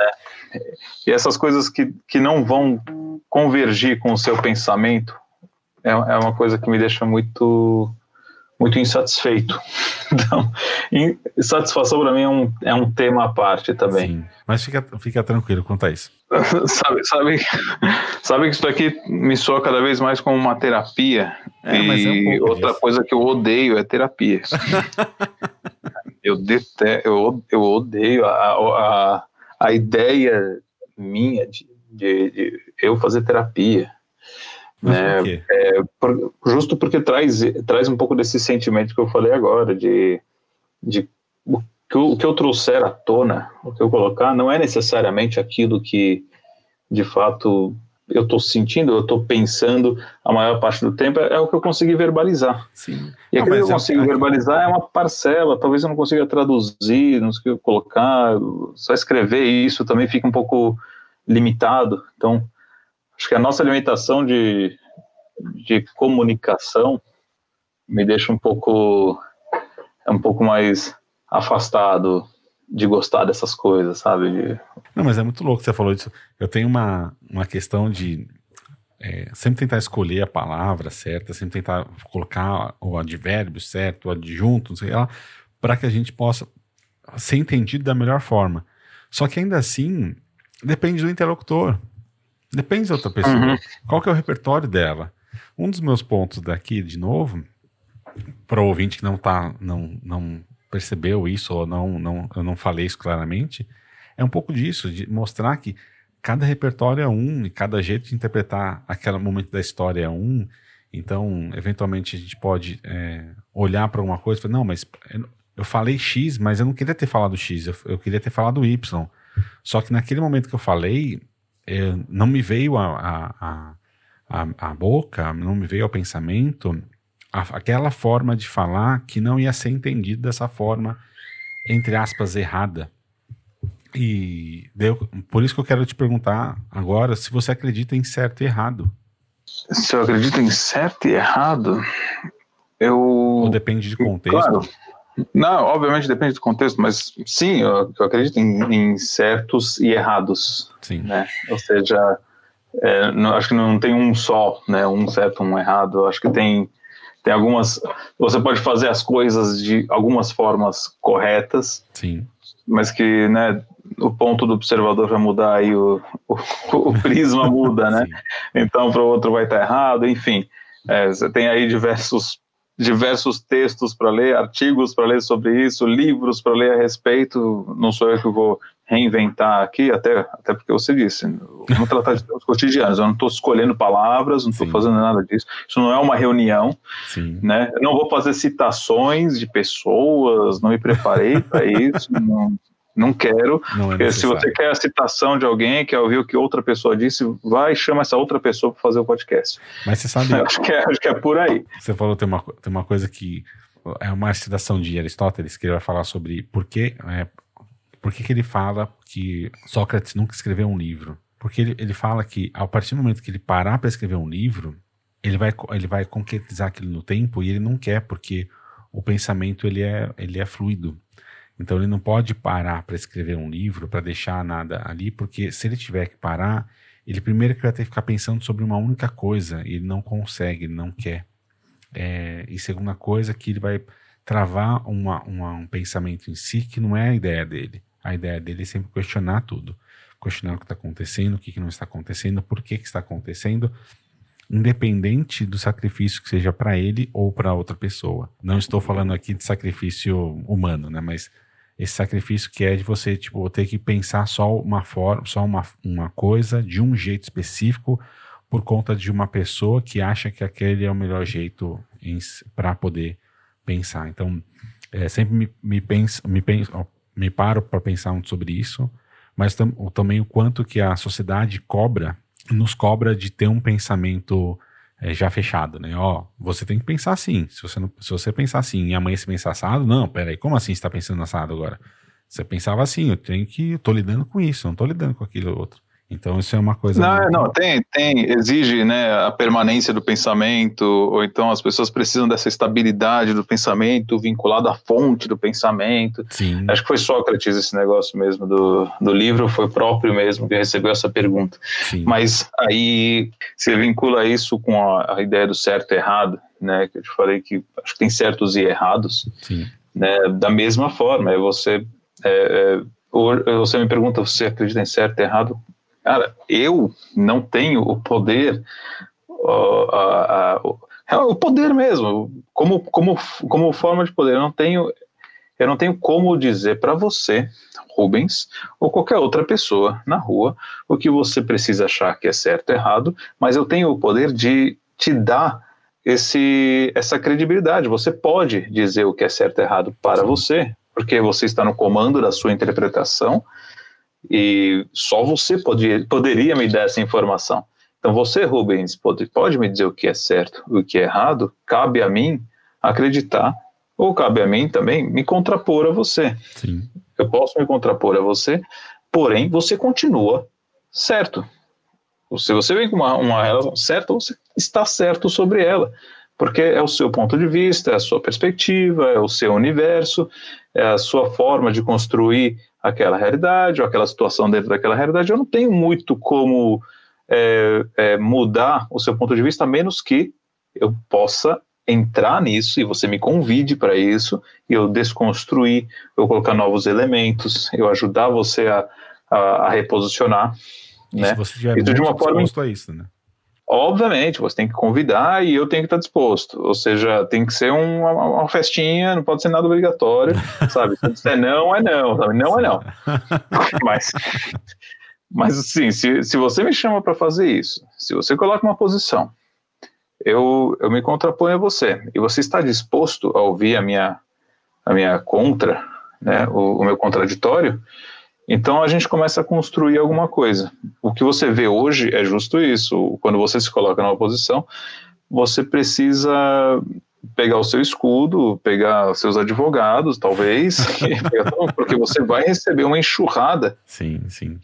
E essas coisas que, que não vão convergir com o seu pensamento é, é uma coisa que me deixa muito muito insatisfeito. Então, insatisfação para mim é um, é um tema à parte também. Sim, mas fica, fica tranquilo quanto a isso. sabe, sabe, sabe que isso daqui me soa cada vez mais como uma terapia. É, e é um outra disso. coisa que eu odeio é terapia. eu detesto, eu, eu odeio a, a, a ideia minha de, de, de eu fazer terapia. Né? Por é, por, justo porque traz, traz um pouco desse sentimento que eu falei agora, de, de que o que eu trouxer à tona, o que eu colocar, não é necessariamente aquilo que de fato eu estou sentindo, eu estou pensando a maior parte do tempo, é, é, o que eu consegui verbalizar. Sim. E aquilo que eu consigo verbalizar é uma parcela, talvez eu não consiga traduzir, não consiga colocar, só escrever isso também fica um pouco limitado. Então, acho que a nossa limitação de, de comunicação me deixa um pouco é um pouco mais afastado de gostar dessas coisas, sabe? De... Não, mas é muito louco que você falou disso. Eu tenho uma, uma questão de é, sempre tentar escolher a palavra certa, sempre tentar colocar o advérbio certo, o adjunto, não sei lá, para que a gente possa ser entendido da melhor forma. Só que ainda assim, depende do interlocutor. Depende da outra pessoa. Uhum. Qual que é o repertório dela? Um dos meus pontos daqui, de novo, para o ouvinte que não tá, não, não percebeu isso ou não, não, eu não falei isso claramente, é um pouco disso, de mostrar que cada repertório é um e cada jeito de interpretar aquele momento da história é um. Então, eventualmente, a gente pode é, olhar para alguma coisa e falar, não, mas eu falei X, mas eu não queria ter falado X, eu, eu queria ter falado Y. Só que naquele momento que eu falei, é, não me veio a, a, a, a, boca, não me veio ao pensamento aquela forma de falar que não ia ser entendida dessa forma, entre aspas, errada. E deu, por isso que eu quero te perguntar agora se você acredita em certo e errado. Se eu acredito em certo e errado, eu. Ou depende de contexto? Claro. Não, obviamente depende do contexto, mas sim, eu, eu acredito em, em, certos e errados. Sim. Né? Ou seja, é, não, acho que não tem um só, né? Um certo, um errado. Acho que tem, tem algumas. Você pode fazer as coisas de algumas formas corretas. Sim. Mas que, né? O ponto do observador vai mudar aí, o, o, o prisma muda, né? Então, para o outro vai estar errado, enfim. É, você tem aí diversos diversos textos para ler, artigos para ler sobre isso, livros para ler a respeito. Não sou eu que vou reinventar aqui, até, até porque você disse, vamos tratar de temas cotidianos. Eu não estou escolhendo palavras, não estou fazendo nada disso. Isso não é uma reunião, Sim. né? Eu não vou fazer citações de pessoas, não me preparei para isso. Não, não quero. Não é se você quer a citação de alguém, quer ouvir o que outra pessoa disse, vai e chama essa outra pessoa para fazer o podcast. Mas você sabe. acho, que é, acho que é por aí. Você falou tem uma, tem uma coisa que é uma citação de Aristóteles que ele vai falar sobre por que, é, por que, que ele fala que Sócrates nunca escreveu um livro. Porque ele, ele fala que a partir do momento que ele parar para escrever um livro, ele vai, ele vai concretizar aquilo no tempo e ele não quer, porque o pensamento ele é, ele é fluido. Então ele não pode parar para escrever um livro, para deixar nada ali, porque se ele tiver que parar, ele primeiro que vai ter que ficar pensando sobre uma única coisa, e ele não consegue, ele não quer. É, e segunda coisa, que ele vai travar uma, uma, um pensamento em si que não é a ideia dele. A ideia dele é sempre questionar tudo. Questionar o que está acontecendo, o que, que, não está acontecendo, por que, que está acontecendo, independente do sacrifício que seja para ele ou para outra pessoa. Não estou falando aqui de sacrifício humano, né? Mas esse sacrifício que é de você tipo ter que pensar só uma forma, só uma, uma coisa de um jeito específico por conta de uma pessoa que acha que aquele é o melhor jeito para poder pensar. Então, é, sempre me, me, penso, me, penso, me paro para pensar muito sobre isso, mas tam, também o quanto que a sociedade cobra, nos cobra de ter um pensamento é, já fechado, né? Ó, você tem que pensar assim. Se você, não, se você pensar assim e amanhã você pensar assado, não, peraí, como assim você está pensando assado agora? Você pensava assim, eu tenho que, eu tô lidando com isso, não tô lidando com aquilo outro. Então isso é uma coisa. Não, muito... não, tem, tem, exige né, a permanência do pensamento, ou então as pessoas precisam dessa estabilidade do pensamento vinculado à fonte do pensamento. Sim. Acho que foi Sócrates esse negócio mesmo do, do livro, foi próprio mesmo que recebeu essa pergunta. Sim. Mas aí você vincula isso com a, a, ideia do certo e errado, né? Que eu te falei que acho que tem certos e errados. Sim. Né, da mesma forma, é você. É, é, você me pergunta, você acredita em certo e errado? Cara, eu não tenho o poder, uh, o poder mesmo, como, como, como forma de poder. Eu não tenho, eu não tenho como dizer para você, Rubens, ou qualquer outra pessoa na rua, o que você precisa achar que é certo ou errado, mas eu tenho o poder de te dar esse, essa credibilidade. Você pode dizer o que é certo ou errado para você, porque você está no comando da sua interpretação e só você pode, poderia me dar essa informação. Então você, Rubens, pode, pode me dizer o que é certo e o que é errado? Cabe a mim acreditar, ou cabe a mim também me contrapor a você. Sim. Eu posso me contrapor a você, porém você continua certo. Se você vem com uma, uma relação certa, você está certo sobre ela, porque é o seu ponto de vista, é a sua perspectiva, é o seu universo, é a sua forma de construir aquela realidade, ou aquela situação dentro daquela realidade, eu não tenho muito como é, é, mudar o seu ponto de vista, a menos que eu possa entrar nisso e você me convide para isso, e eu desconstruir, eu colocar novos elementos, eu ajudar você a, a, a reposicionar. E né? se você tiver isso de uma forma a isso, né? Obviamente, você tem que convidar e eu tenho que estar disposto. Ou seja, tem que ser uma, uma festinha, não pode ser nada obrigatório, sabe? Se disser não, é não, sabe? Não é não. mas, mas assim, se, se você me chama para fazer isso, se você coloca uma posição, eu, eu me contraponho a você, e você está disposto a ouvir a minha, a minha contra, né, o, o meu contraditório, então a gente começa a construir alguma coisa. O que você vê hoje é justo isso. Quando você se coloca numa posição, você precisa pegar o seu escudo, pegar seus advogados, talvez, porque você vai receber uma enxurrada. Sim, sim.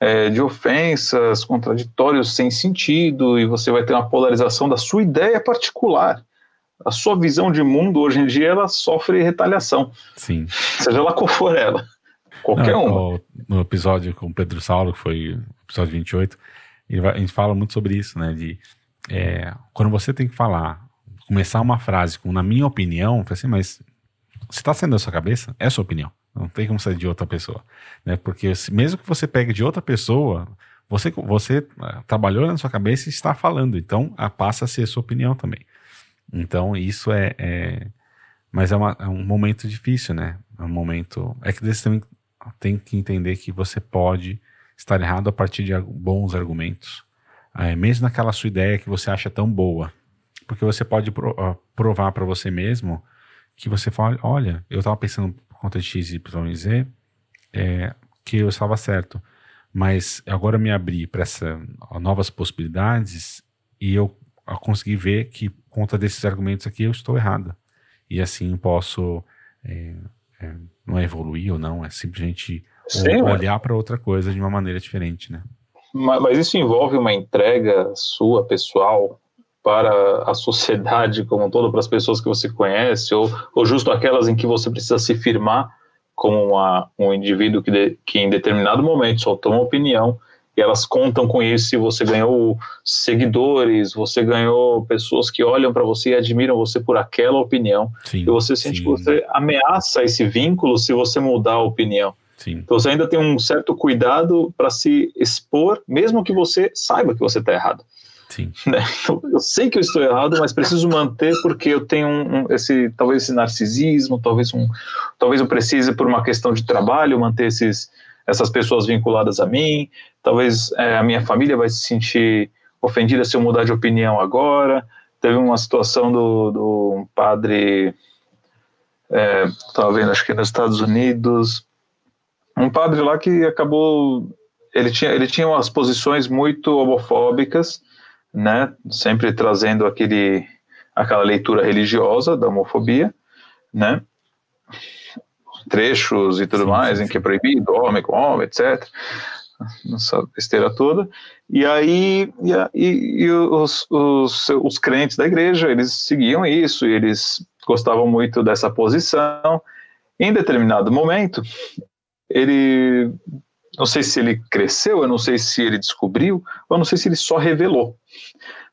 É, de ofensas, contraditórios sem sentido, e você vai ter uma polarização da sua ideia particular. A sua visão de mundo hoje em dia ela sofre retaliação. Sim. Seja lá qual for ela. Qualquer um. No episódio com o Pedro Saulo, que foi episódio 28, vai, a gente fala muito sobre isso, né? De é, quando você tem que falar, começar uma frase com, na minha opinião, assim, mas se está sendo da sua cabeça, é sua opinião. Não tem como ser de outra pessoa. Né? Porque mesmo que você pegue de outra pessoa, você, você é, trabalhou na sua cabeça e está falando. Então, a, passa a ser sua opinião também. Então, isso é. é mas é, uma, é, um momento difícil, né? É um momento. É que você também tem que entender que você pode estar errado a partir de bons argumentos, é, mesmo naquela sua ideia que você acha tão boa, porque você pode provar para você mesmo que você fala, olha, eu estava pensando por conta de x, y e z, é, que eu estava certo, mas agora eu me abri para essas novas possibilidades e eu consegui ver que por conta desses argumentos aqui eu estou errado. E assim posso é, é, não é evoluir ou não, é simplesmente Sim, olhar para outra coisa de uma maneira diferente, né? Mas, mas isso envolve uma entrega sua, pessoal, para a sociedade como um todo, para as pessoas que você conhece, ou, ou justo aquelas em que você precisa se firmar como uma, um indivíduo que, de, que em determinado momento soltou uma opinião e elas contam com isso e você ganhou seguidores, você ganhou pessoas que olham para você e admiram você por aquela opinião. Sim, e você sente sim. que você ameaça esse vínculo se você mudar a opinião. Sim. Então você ainda tem um certo cuidado para se expor, mesmo que você saiba que você está errado. Sim. Né? Então, eu sei que eu estou errado, mas preciso manter porque eu tenho um, um, esse talvez esse narcisismo, talvez um, talvez eu precise por uma questão de trabalho manter esses essas pessoas vinculadas a mim, talvez é, a minha família vai se sentir ofendida se eu mudar de opinião agora. Teve uma situação do, do padre, estava é, vendo, acho que nos Estados Unidos, um padre lá que acabou, ele tinha, ele tinha umas posições muito homofóbicas, né, sempre trazendo aquele, aquela leitura religiosa da homofobia, né, trechos e tudo sim, mais, sim, em que é proibido homem com homem, etc. nessa besteira toda. E aí e, e, os, os, os crentes da igreja, eles seguiam isso, eles gostavam muito dessa posição. Em determinado momento, ele, não sei se ele cresceu, eu não sei se ele descobriu, ou não sei se ele só revelou.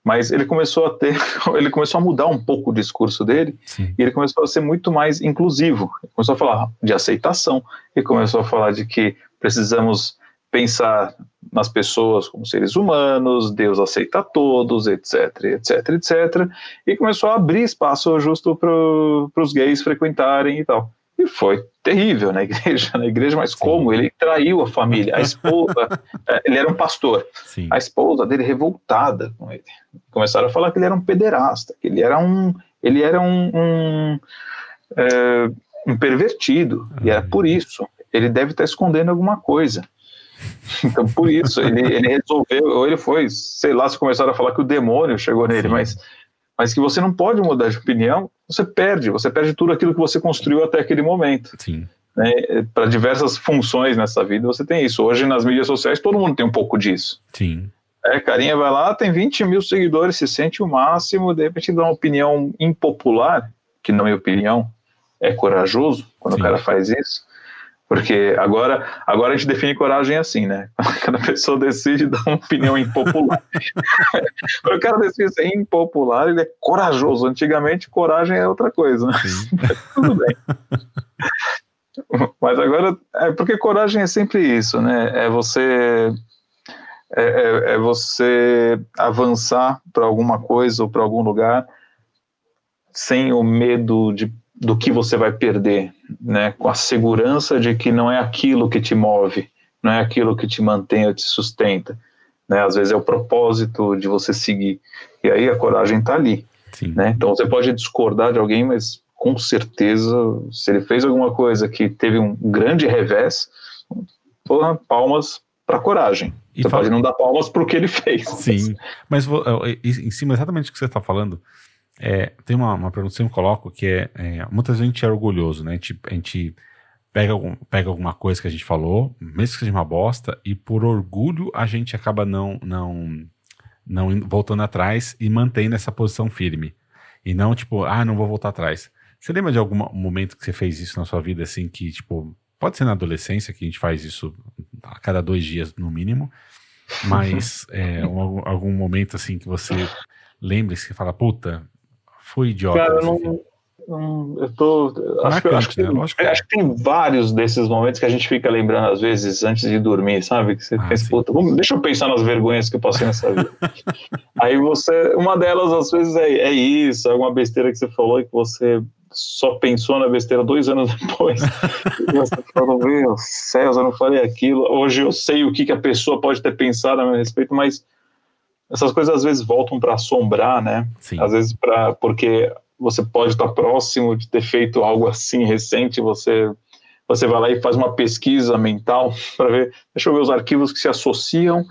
Mas ele começou a ter, ele começou a mudar um pouco o discurso dele, Sim. e ele começou a ser muito mais inclusivo. Ele começou a falar de aceitação, ele começou a falar de que precisamos pensar nas pessoas como seres humanos, Deus aceita todos, etc, etc, etc, e começou a abrir espaço justo para os gays frequentarem e tal. E foi terrível na igreja, na igreja, mas Sim. como? Ele traiu a família, a esposa, é, ele era um pastor, Sim. a esposa dele revoltada com ele. Começaram a falar que ele era um pederasta, que ele era um, ele era um, um, é, um pervertido, e era por isso. Ele deve estar escondendo alguma coisa. Então, por isso, ele, ele resolveu, ou ele foi, sei lá, se começaram a falar que o demônio chegou nele, mas, mas que você não pode mudar de opinião, você perde, você perde tudo aquilo que você construiu até aquele momento. Sim. Né? Para diversas funções nessa vida, você tem isso. Hoje, nas mídias sociais, todo mundo tem um pouco disso. Sim. É, carinha vai lá, tem 20 mil seguidores, se sente o máximo, de repente dá uma opinião impopular, que na minha opinião é corajoso quando Sim. o cara faz isso. Porque agora, agora a gente define coragem assim, né? Cada pessoa decide dar uma opinião impopular. Quando o cara decide ser impopular, ele é corajoso. Antigamente, coragem é outra coisa. Né? Tudo bem. Mas agora, é porque coragem é sempre isso, né? É você é, é, é você avançar para alguma coisa ou para algum lugar sem o medo de do que você vai perder, né? Com a segurança de que não é aquilo que te move, não é aquilo que te mantém ou te sustenta, né? Às vezes é o propósito de você seguir. E aí a coragem está ali, Sim. né? Então você pode discordar de alguém, mas com certeza, se ele fez alguma coisa que teve um grande revés, porra, palmas para coragem. E você fala... pode não dar palmas para o que ele fez. Sim, mas em cima exatamente do que você está falando, é, tem uma, uma pergunta que eu coloco que é, é, muitas vezes a gente é orgulhoso, né? A gente, a gente pega, algum, pega alguma coisa que a gente falou, mesmo que seja uma bosta, e por orgulho a gente acaba não, não, não voltando atrás e mantendo essa posição firme. E não tipo, ah, não vou voltar atrás. Você lembra de algum momento que você fez isso na sua vida, assim, que, tipo, pode ser na adolescência, que a gente faz isso a cada dois dias no mínimo, mas é, algum, algum momento, assim, que você lembra e você fala, puta, foi idiota. Cara, não, não, eu tô. Acho, Marcante, que, acho, que, né? acho, que, tem vários desses momentos que a gente fica lembrando, às vezes, antes de dormir, sabe? Que você ah, pensa, puta, vamos, deixa eu pensar nas vergonhas que eu passei nessa vida. Aí você. Uma delas, às vezes, é, é isso, é alguma besteira que você falou e que você só pensou na besteira dois anos depois. e você falou, meu céus, eu não falei aquilo. Hoje eu sei o que, que a pessoa pode ter pensado a meu respeito, mas essas coisas às vezes voltam para assombrar, né? Sim. Às vezes para porque você pode estar próximo de ter feito algo assim recente, você você vai lá e faz uma pesquisa mental para ver, deixa eu ver os arquivos que se associam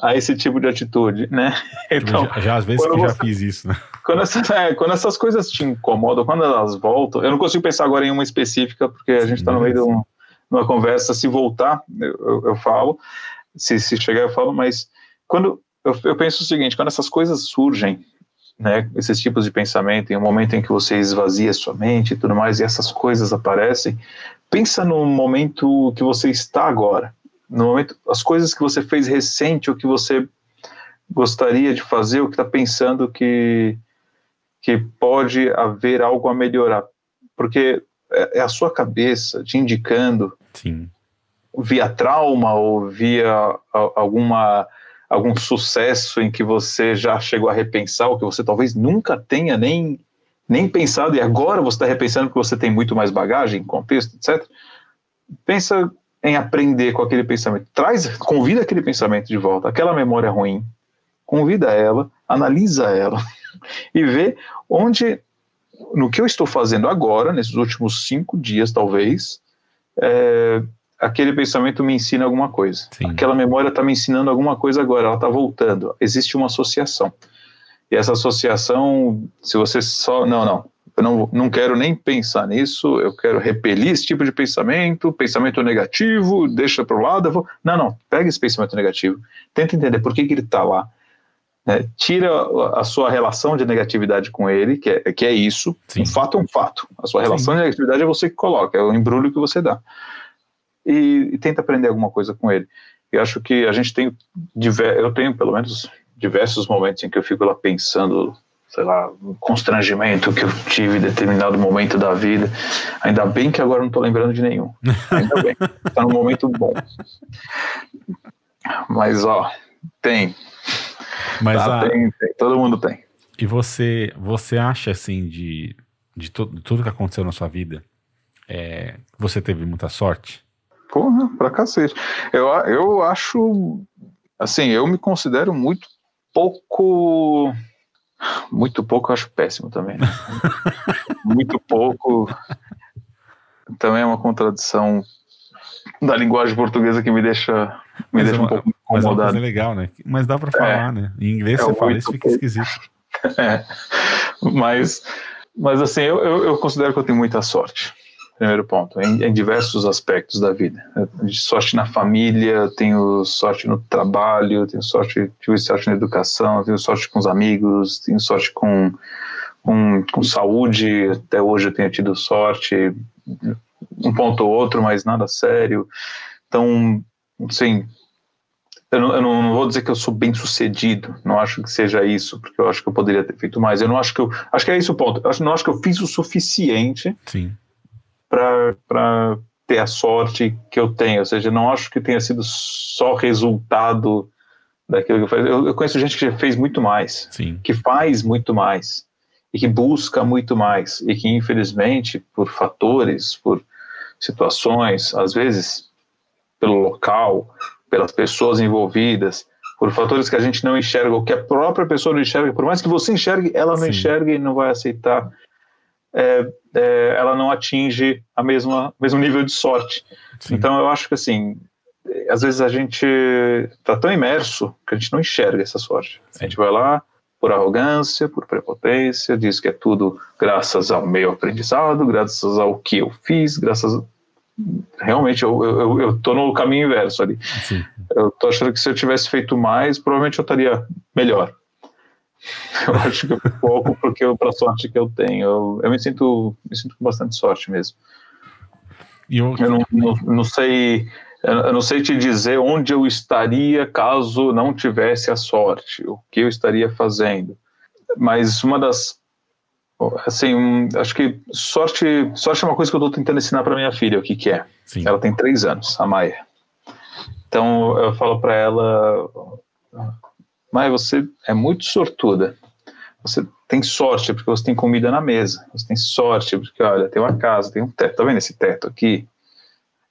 a esse tipo de atitude, né? Então, já, já às vezes que você, já fiz isso, né? Quando, essa, é, quando essas coisas te incomodam, quando elas voltam, eu não consigo pensar agora em uma específica, porque a gente está no meio de, um, uma conversa, se voltar, eu, eu, eu falo, se, se chegar eu falo, mas quando eu, eu penso o seguinte: quando essas coisas surgem, né, esses tipos de pensamento, em um momento em que você esvazia sua mente e tudo mais, e essas coisas aparecem, pensa no momento que você está agora, no momento, as coisas que você fez recente, ou que você gostaria de fazer, ou que está pensando que, que pode haver algo a melhorar, porque é, é a sua cabeça te indicando, Sim. via trauma ou via alguma algum sucesso em que você já chegou a repensar, ou que você talvez nunca tenha nem, nem pensado, e agora você está repensando porque você tem muito mais bagagem, contexto, etc. Pensa em aprender com aquele pensamento. Traz, convida aquele pensamento de volta, aquela memória ruim, convida ela, analisa ela e vê onde, no que eu estou fazendo agora, nesses últimos cinco dias, talvez, é, aquele pensamento me ensina alguma coisa. Sim. Aquela memória está me ensinando alguma coisa agora, ela está voltando. Existe uma associação. E essa associação, se você só. Não, não. eu não, não quero nem pensar nisso, eu quero repelir esse tipo de pensamento, pensamento negativo, deixa para o lado. Vou... Não, não, pega esse pensamento negativo, tenta entender por que, que ele está lá. É, tira a sua relação de negatividade com ele, que é, que é isso. Sim. Um fato é um fato. A sua relação Sim. de negatividade é você que coloca, é o embrulho que você dá. E, e tenta aprender alguma coisa com ele. Eu acho que a gente tem, eu tenho pelo menos diversos momentos em que eu fico lá pensando sei lá, um constrangimento que eu tive em determinado momento da vida. Ainda bem que agora não estou lembrando de nenhum. Ainda bem. Está num momento bom. Mas, ó, tem. Mas tá, a... tem, tem, todo mundo tem. E você, você acha, assim, de, de, to, de tudo que aconteceu na sua vida, é, você teve muita sorte? Porra, pra cacete. Eu, eu acho, assim, eu me considero muito pouco muito pouco eu acho péssimo também. Né? Muito pouco também é uma contradição da linguagem portuguesa que me deixa, me deixa é um pouco incomodado. Mas é legal, né? Mas dá para falar, é, né? Em inglês é você fala isso, fica esquisito. É, mas, mas assim, eu, eu, eu considero que eu tenho muita sorte primeiro ponto, em, em, diversos aspectos da vida. Sorte na família, tenho sorte no trabalho, tenho sorte, tive sorte na educação, tenho sorte com os amigos, tenho sorte com, com, com saúde, até hoje eu tenho tido sorte, um ponto ou outro, mas nada sério. Então, assim, eu não, eu não, vou dizer que eu sou bem sucedido, não acho que seja isso, porque eu acho que eu poderia ter feito mais. Eu não acho que eu. Acho que é esse o ponto. Eu não acho que eu fiz o suficiente Sim para ter a sorte que eu tenho. Ou seja, não acho que tenha sido só resultado daquilo que eu faço. Eu, eu conheço gente que já fez muito mais, Sim. que faz muito mais e que busca muito mais e que infelizmente por fatores, por situações, às vezes pelo local, pelas pessoas envolvidas, por fatores que a gente não enxerga, ou que a própria pessoa não enxerga, por mais que você enxergue, ela não Sim. enxerga e não vai aceitar é, é, ela não atinge a mesma mesmo nível de sorte. Sim. Então eu acho que assim, às vezes a gente está tão imerso que a gente não enxerga essa sorte. Sim. A gente vai lá por arrogância, por prepotência, diz que é tudo graças ao meu aprendizado, graças ao que eu fiz, graças a... realmente eu, eu, eu tô no caminho inverso ali. Sim. Eu tô achando que se eu tivesse feito mais, provavelmente eu estaria melhor. Eu acho que é pouco porque para a sorte que eu tenho. Eu, eu, me sinto me sinto com bastante sorte mesmo. Eu, eu não, não, não, sei eu não sei te dizer onde eu estaria caso não tivesse a sorte, o que eu estaria fazendo. Mas uma das assim, acho que sorte, sorte é uma coisa que eu estou tentando ensinar para minha filha o que que é. Sim. Ela tem três anos, a Maia. Então eu falo para ela mas você é muito sortuda. Você tem sorte porque você tem comida na mesa. Você tem sorte porque, olha, tem uma casa, tem um teto. Tá vendo esse teto aqui?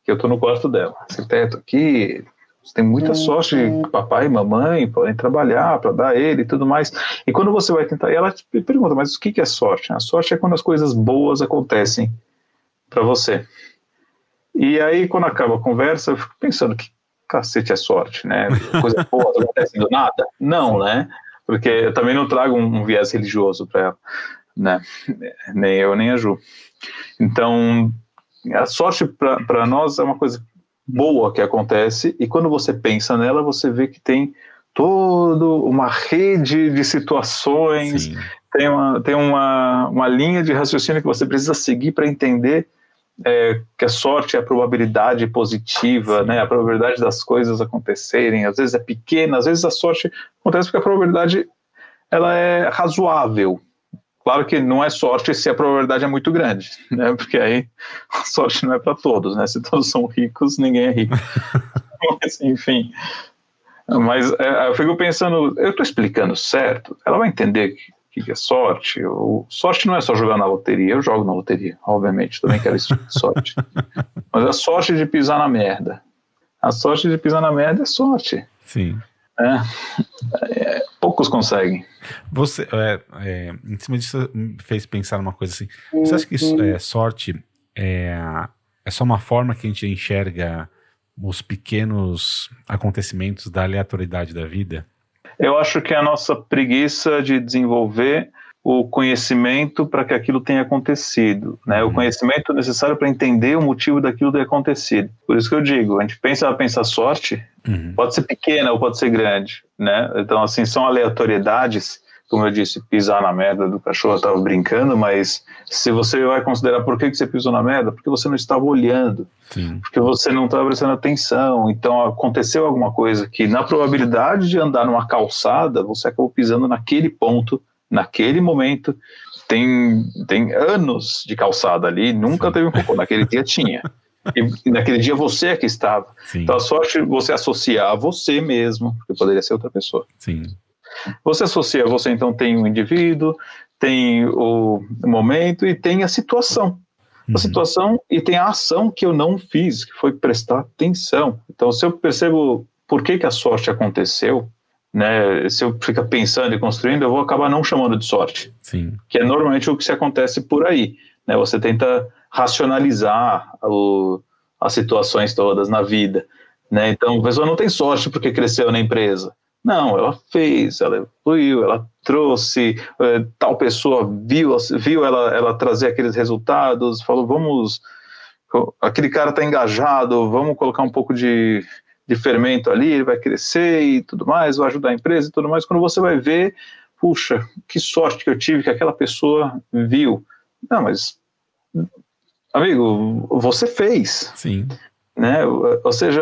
Que eu tô no quarto dela. Esse teto aqui, você tem muita sorte que papai e mamãe podem trabalhar para dar ele e tudo mais. E quando você vai tentar, e ela te pergunta, mas o que é sorte? A sorte é quando as coisas boas acontecem para você. E aí, quando acaba a conversa, eu fico pensando que cacete é sorte, né? Coisa boa acontece do nada? Não, né? Porque eu também não trago um, um viés religioso para ela, né? Nem eu, nem a Ju. Então, a sorte para nós é uma coisa boa que acontece, e quando você pensa nela, você vê que tem toda uma rede de situações, Sim. tem, uma, tem uma, uma linha de raciocínio que você precisa seguir para entender é, que a sorte é a probabilidade positiva, né, a probabilidade das coisas acontecerem, às vezes é pequena, às vezes a sorte acontece porque a probabilidade ela é razoável. Claro que não é sorte se a probabilidade é muito grande, né, porque aí a sorte não é para todos, né, se todos são ricos, ninguém é rico. Mas, enfim, mas é, eu fico pensando, eu estou explicando certo? Ela vai entender que é sorte. Eu, sorte não é só jogar na loteria, eu jogo na loteria, obviamente, também quero esse tipo de sorte. Mas a sorte de pisar na merda. A sorte de pisar na merda é sorte. Sim. É, é, poucos conseguem. Você, é, é, em cima disso, me fez pensar numa coisa assim. Você acha que isso, é, sorte é, é só uma forma que a gente enxerga os pequenos acontecimentos da aleatoriedade da vida? Eu acho que é a nossa preguiça de desenvolver o conhecimento para que aquilo tenha acontecido, né? O uhum. conhecimento necessário para entender o motivo daquilo ter acontecido. Por isso que eu digo, a gente pensa, pensa sorte, uhum. pode ser pequena ou pode ser grande, né? Então assim são aleatoriedades, como eu disse, pisar na merda do cachorro, eu estava brincando, mas se você vai considerar por que, que você pisou na merda, porque você não estava olhando, Sim. porque você não estava prestando atenção, então aconteceu alguma coisa que na probabilidade de andar numa calçada, você acabou pisando naquele ponto naquele momento, tem, tem anos de calçada ali, nunca Sim. teve um cocô, naquele dia tinha. E naquele dia você é que estava. Sim. Então a sorte você associar a você mesmo, porque poderia ser outra pessoa. Sim. Você associa, você então tem o indivíduo, tem o momento e tem a situação. Uhum. A situação e tem a ação que eu não fiz, que foi prestar atenção. Então, se eu percebo por que, que a sorte aconteceu, né, se eu ficar pensando e construindo, eu vou acabar não chamando de sorte. Sim. Que é normalmente o que se acontece por aí. Né? Você tenta racionalizar o, as situações todas na vida. Né? Então, a pessoa não tem sorte porque cresceu na empresa. Não, ela fez, ela evoluiu, ela trouxe, eh, tal pessoa viu, viu ela, ela trazer aqueles resultados, falou, vamos, aquele cara está engajado, vamos colocar um pouco de, de fermento ali, ele vai crescer e tudo mais, vai ajudar a empresa e tudo mais. Quando você vai ver, puxa, que sorte que eu tive que aquela pessoa viu. Não, mas, amigo, você fez. Sim. Né? Ou seja,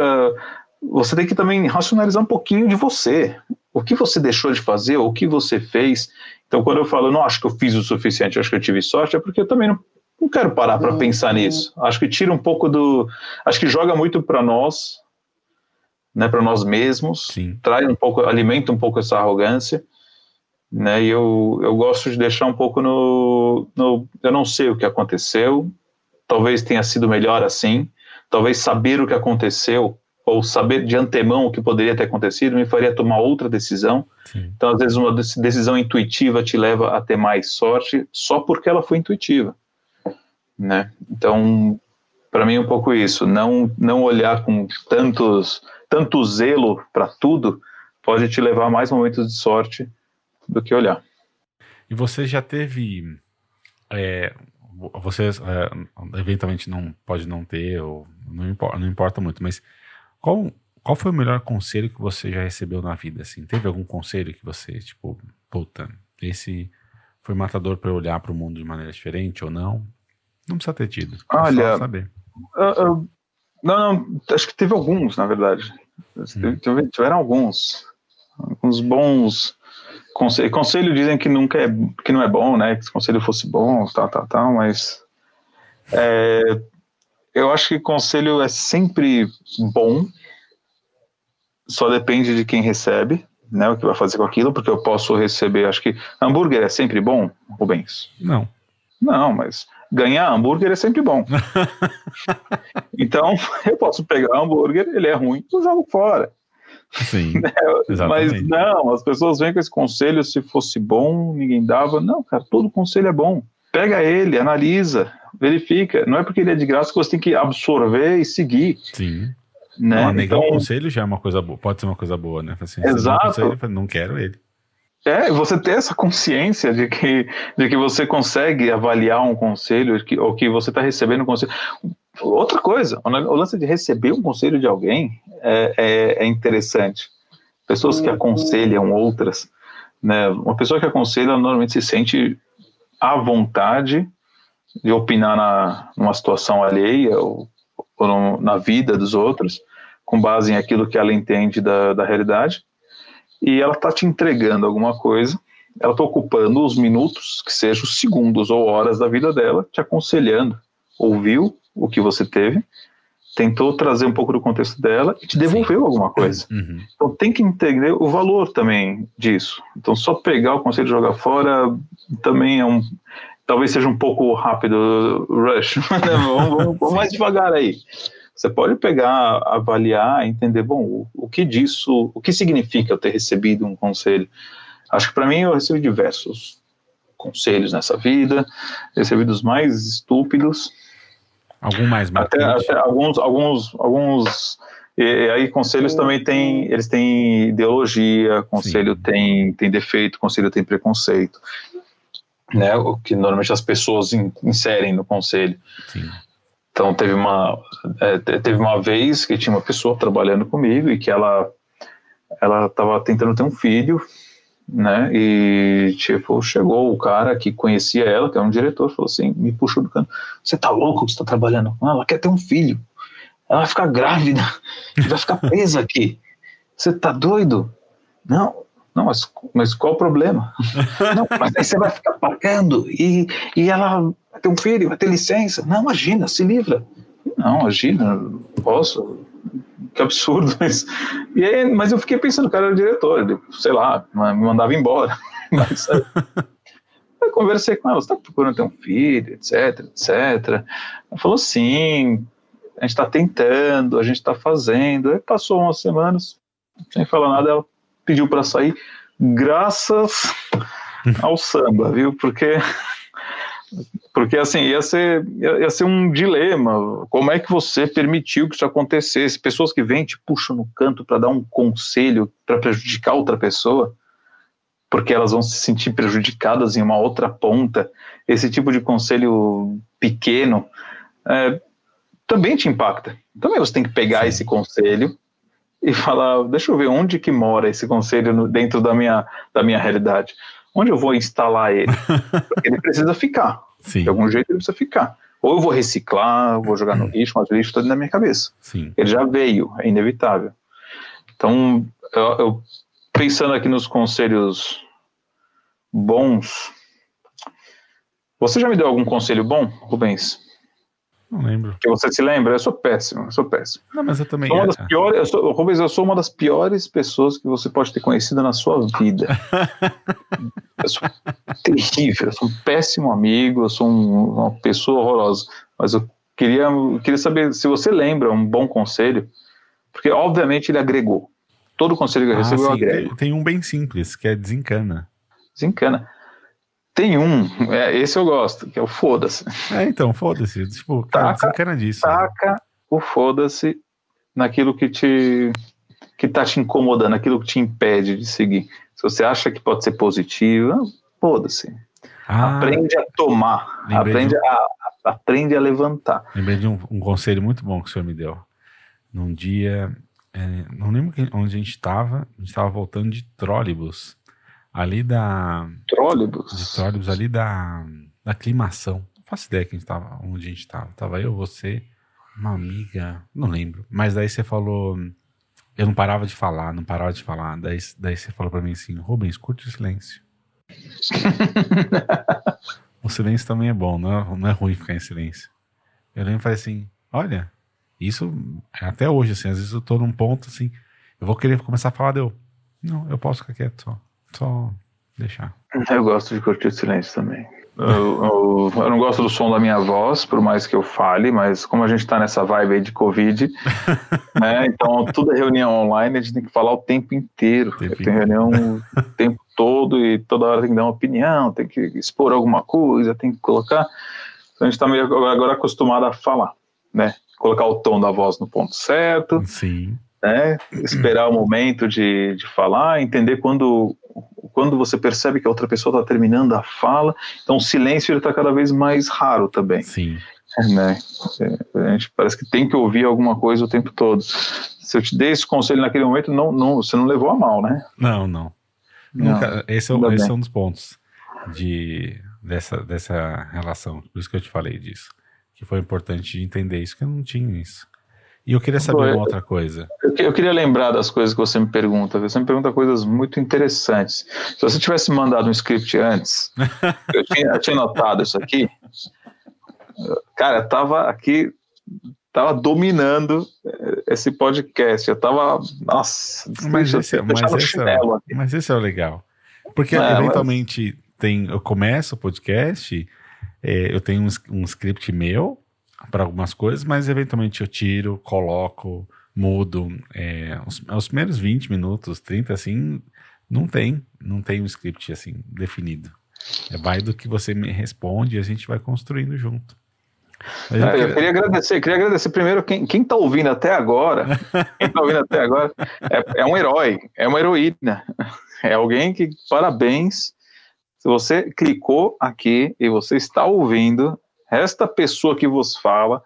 você tem que também racionalizar um pouquinho de você. O que você deixou de fazer, o que você fez. Então, quando eu falo, não acho que eu fiz o suficiente, acho que eu tive sorte, é porque eu também não, não quero parar para pensar nisso. Acho que tira um pouco do. Acho que joga muito para nós né, para nós mesmos, Sim. traz um pouco, alimenta um pouco essa arrogância, né? E eu, eu gosto de deixar um pouco no, no, eu não sei o que aconteceu, talvez tenha sido melhor assim, talvez saber o que aconteceu ou saber de antemão o que poderia ter acontecido me faria tomar outra decisão. Sim. Então, às vezes, uma decisão intuitiva te leva a ter mais sorte só porque ela foi intuitiva, né? Então, para mim, é um pouco isso. Não, não olhar com tantos tanto zelo para tudo pode te levar a mais momentos de sorte do que olhar. E você já teve. É, você é, eventualmente não pode não ter, ou não importa, não importa muito, mas qual, qual foi o melhor conselho que você já recebeu na vida? Assim? Teve algum conselho que você, tipo, puta, esse foi matador para olhar para o mundo de maneira diferente ou não? Não precisa ter tido. É Olha, saber. Uh, uh, não, não, acho que teve alguns, na verdade. Hum. Tiveram alguns. Alguns bons conselhos. Conselho dizem que nunca é, que não é bom, né? Que se conselho fosse bom, tal, tal, tal, mas. É, eu acho que conselho é sempre bom, só depende de quem recebe, né? O que vai fazer com aquilo, porque eu posso receber. Acho que hambúrguer é sempre bom, Rubens? Não. Não, mas ganhar hambúrguer é sempre bom. então, eu posso pegar hambúrguer, ele é ruim, eu jogo fora. Sim, Mas não, as pessoas vêm com esse conselho, se fosse bom, ninguém dava. Não, cara, todo conselho é bom. Pega ele, analisa, verifica. Não é porque ele é de graça que você tem que absorver e seguir. Sim. Né? Não, negar então, o conselho já é uma coisa boa, pode ser uma coisa boa, né? Assim, exato. Conselho, não quero ele. É, você ter essa consciência de que, de que você consegue avaliar um conselho que, ou que você está recebendo um conselho. Outra coisa, o lance de receber um conselho de alguém é, é, é interessante. Pessoas que aconselham outras, né? Uma pessoa que aconselha normalmente se sente à vontade de opinar na, numa situação alheia ou, ou no, na vida dos outros, com base em aquilo que ela entende da, da realidade e ela está te entregando alguma coisa, ela está ocupando os minutos, que sejam segundos ou horas da vida dela, te aconselhando, ouviu o que você teve, tentou trazer um pouco do contexto dela e te devolveu Sim. alguma coisa. Uhum. Então tem que entender o valor também disso. Então só pegar o conselho e jogar fora também é um. Talvez seja um pouco rápido, rush. vamos, vamos, vamos mais devagar aí. Você pode pegar, avaliar, entender, bom, o, o que disso, o que significa eu ter recebido um conselho? Acho que para mim eu recebi diversos conselhos nessa vida, recebi dos mais estúpidos. Algum mais até, até, alguns, alguns, alguns. E, aí conselhos também tem, eles têm ideologia, conselho tem, tem defeito, conselho tem preconceito. Né, o que normalmente as pessoas in, inserem no conselho. Sim. Então teve uma é, teve uma vez que tinha uma pessoa trabalhando comigo e que ela ela estava tentando ter um filho, né? E tipo chegou o cara que conhecia ela, que é um diretor, falou assim, me puxou do canto, você tá louco que está trabalhando? Ela quer ter um filho, ela vai ficar grávida, vai ficar presa aqui. Você tá doido? Não, não, mas, mas qual o problema? não, mas aí você vai ficar pagando e, e ela vai ter um filho, vai ter licença. Não, imagina, se livra. Não, imagina, posso. Que absurdo isso. E aí, mas eu fiquei pensando, o cara era diretor, ele, sei lá, me mandava embora. Mas, eu conversei com ela, você está procurando ter um filho, etc, etc. Ela falou, sim, a gente está tentando, a gente está fazendo. Aí passou umas semanas, sem falar nada, ela pediu para sair, graças ao samba, viu? Porque porque assim ia ser ia ser um dilema. Como é que você permitiu que isso acontecesse? Pessoas que vêm te puxam no canto para dar um conselho para prejudicar outra pessoa, porque elas vão se sentir prejudicadas em uma outra ponta. Esse tipo de conselho pequeno é, também te impacta. Também você tem que pegar Sim. esse conselho e falar, deixa eu ver onde que mora esse conselho no, dentro da minha, da minha realidade. Onde eu vou instalar ele? ele precisa ficar. Sim. De algum jeito ele precisa ficar. Ou eu vou reciclar, vou jogar no hum. lixo, mas o lixo está da minha cabeça. Sim. Ele já veio, é inevitável. Então, eu, eu, pensando aqui nos conselhos bons, você já me deu algum conselho bom, Rubens? Não lembro. Que você se lembra? Eu sou péssimo, eu sou péssimo. Não, mas eu também. Sou uma das piores, eu sou, Rubens, eu sou uma das piores pessoas que você pode ter conhecido na sua vida. eu sou terrível, eu sou um péssimo amigo, eu sou um, uma pessoa horrorosa. Mas eu queria, eu queria saber se você lembra um bom conselho, porque obviamente ele agregou. Todo conselho que eu ah, recebo eu agrego. Tem, tem um bem simples, que é desencana. Desencana. Tem um, é, esse eu gosto, que é o foda-se. É, então, foda-se. Tipo, cara, taca, disso. Taca né? o foda-se naquilo que te que tá te incomodando, naquilo que te impede de seguir. Se você acha que pode ser positivo, foda-se. Ah, aprende a tomar, aprende, um, a, aprende a levantar. Lembrei de um, um, conselho muito bom que o senhor me deu. Num dia, é, não lembro onde a gente estava, a gente estava voltando de trólebus ali da. Trólebus? De trólebus, ali da, da aclimação. Não faço ideia que a gente tava, onde a gente tava. Tava eu, você, uma amiga, não lembro. Mas daí você falou. Eu não parava de falar, não parava de falar. Daí, daí você falou pra mim assim: Rubens, curte o silêncio. o silêncio também é bom, não é, não é ruim ficar em silêncio. Eu lembro e falei assim: olha, isso é até hoje, assim, às vezes eu tô num ponto assim, eu vou querer começar a falar, deu. Não, eu posso ficar quieto só. Só deixar. Eu gosto de curtir o silêncio também. Eu, eu, eu, não gosto do som da minha voz, por mais que eu fale, mas como a gente tá nessa vibe aí de Covid, né? Então tudo é reunião online, a gente tem que falar o tempo inteiro. Tempo tem reunião o tempo todo e toda hora tem que dar uma opinião, tem que expor alguma coisa, tem que colocar. Então a gente tá meio agora acostumado a falar, né? Colocar o tom da voz no ponto certo. Sim. Né? Esperar o momento de, de falar, entender quando quando você percebe que a outra pessoa está terminando a fala, então o silêncio está cada vez mais raro também. Sim. É, né? É, a gente parece que tem que ouvir alguma coisa o tempo todo. Se eu te dei esse conselho naquele momento, não, não, você não levou a mal, né? Não, não. Nunca, esse é, esse é um dos pontos de, dessa, dessa relação. Por isso que eu te falei disso. Que foi importante de entender isso, que eu não tinha isso. E eu queria saber uma outra coisa. Eu, queria lembrar das coisas que você me pergunta. Você me pergunta coisas muito interessantes. Se você tivesse mandado um script antes, eu, tinha, eu tinha notado isso aqui. Cara, eu tava aqui, tava dominando esse podcast. Eu tava, nossa, mas esse, é, mas, esse é, mas esse é o legal. Porque é, eventualmente mas... tem, eu começo o podcast, é, eu tenho um, um script meu, para algumas coisas, mas eventualmente eu tiro, coloco, mudo. É, os, os primeiros 20 minutos, 30, assim, não tem, não tem um script assim definido. É vai do que você me responde e a gente vai construindo junto. Eu, eu, queria... eu, queria... agradecer, queria agradecer primeiro quem, quem tá ouvindo até agora. Quem tá ouvindo até agora é, é um herói, é uma heroína. É alguém que, parabéns, Se você clicou aqui e você está ouvindo, esta pessoa que vos fala,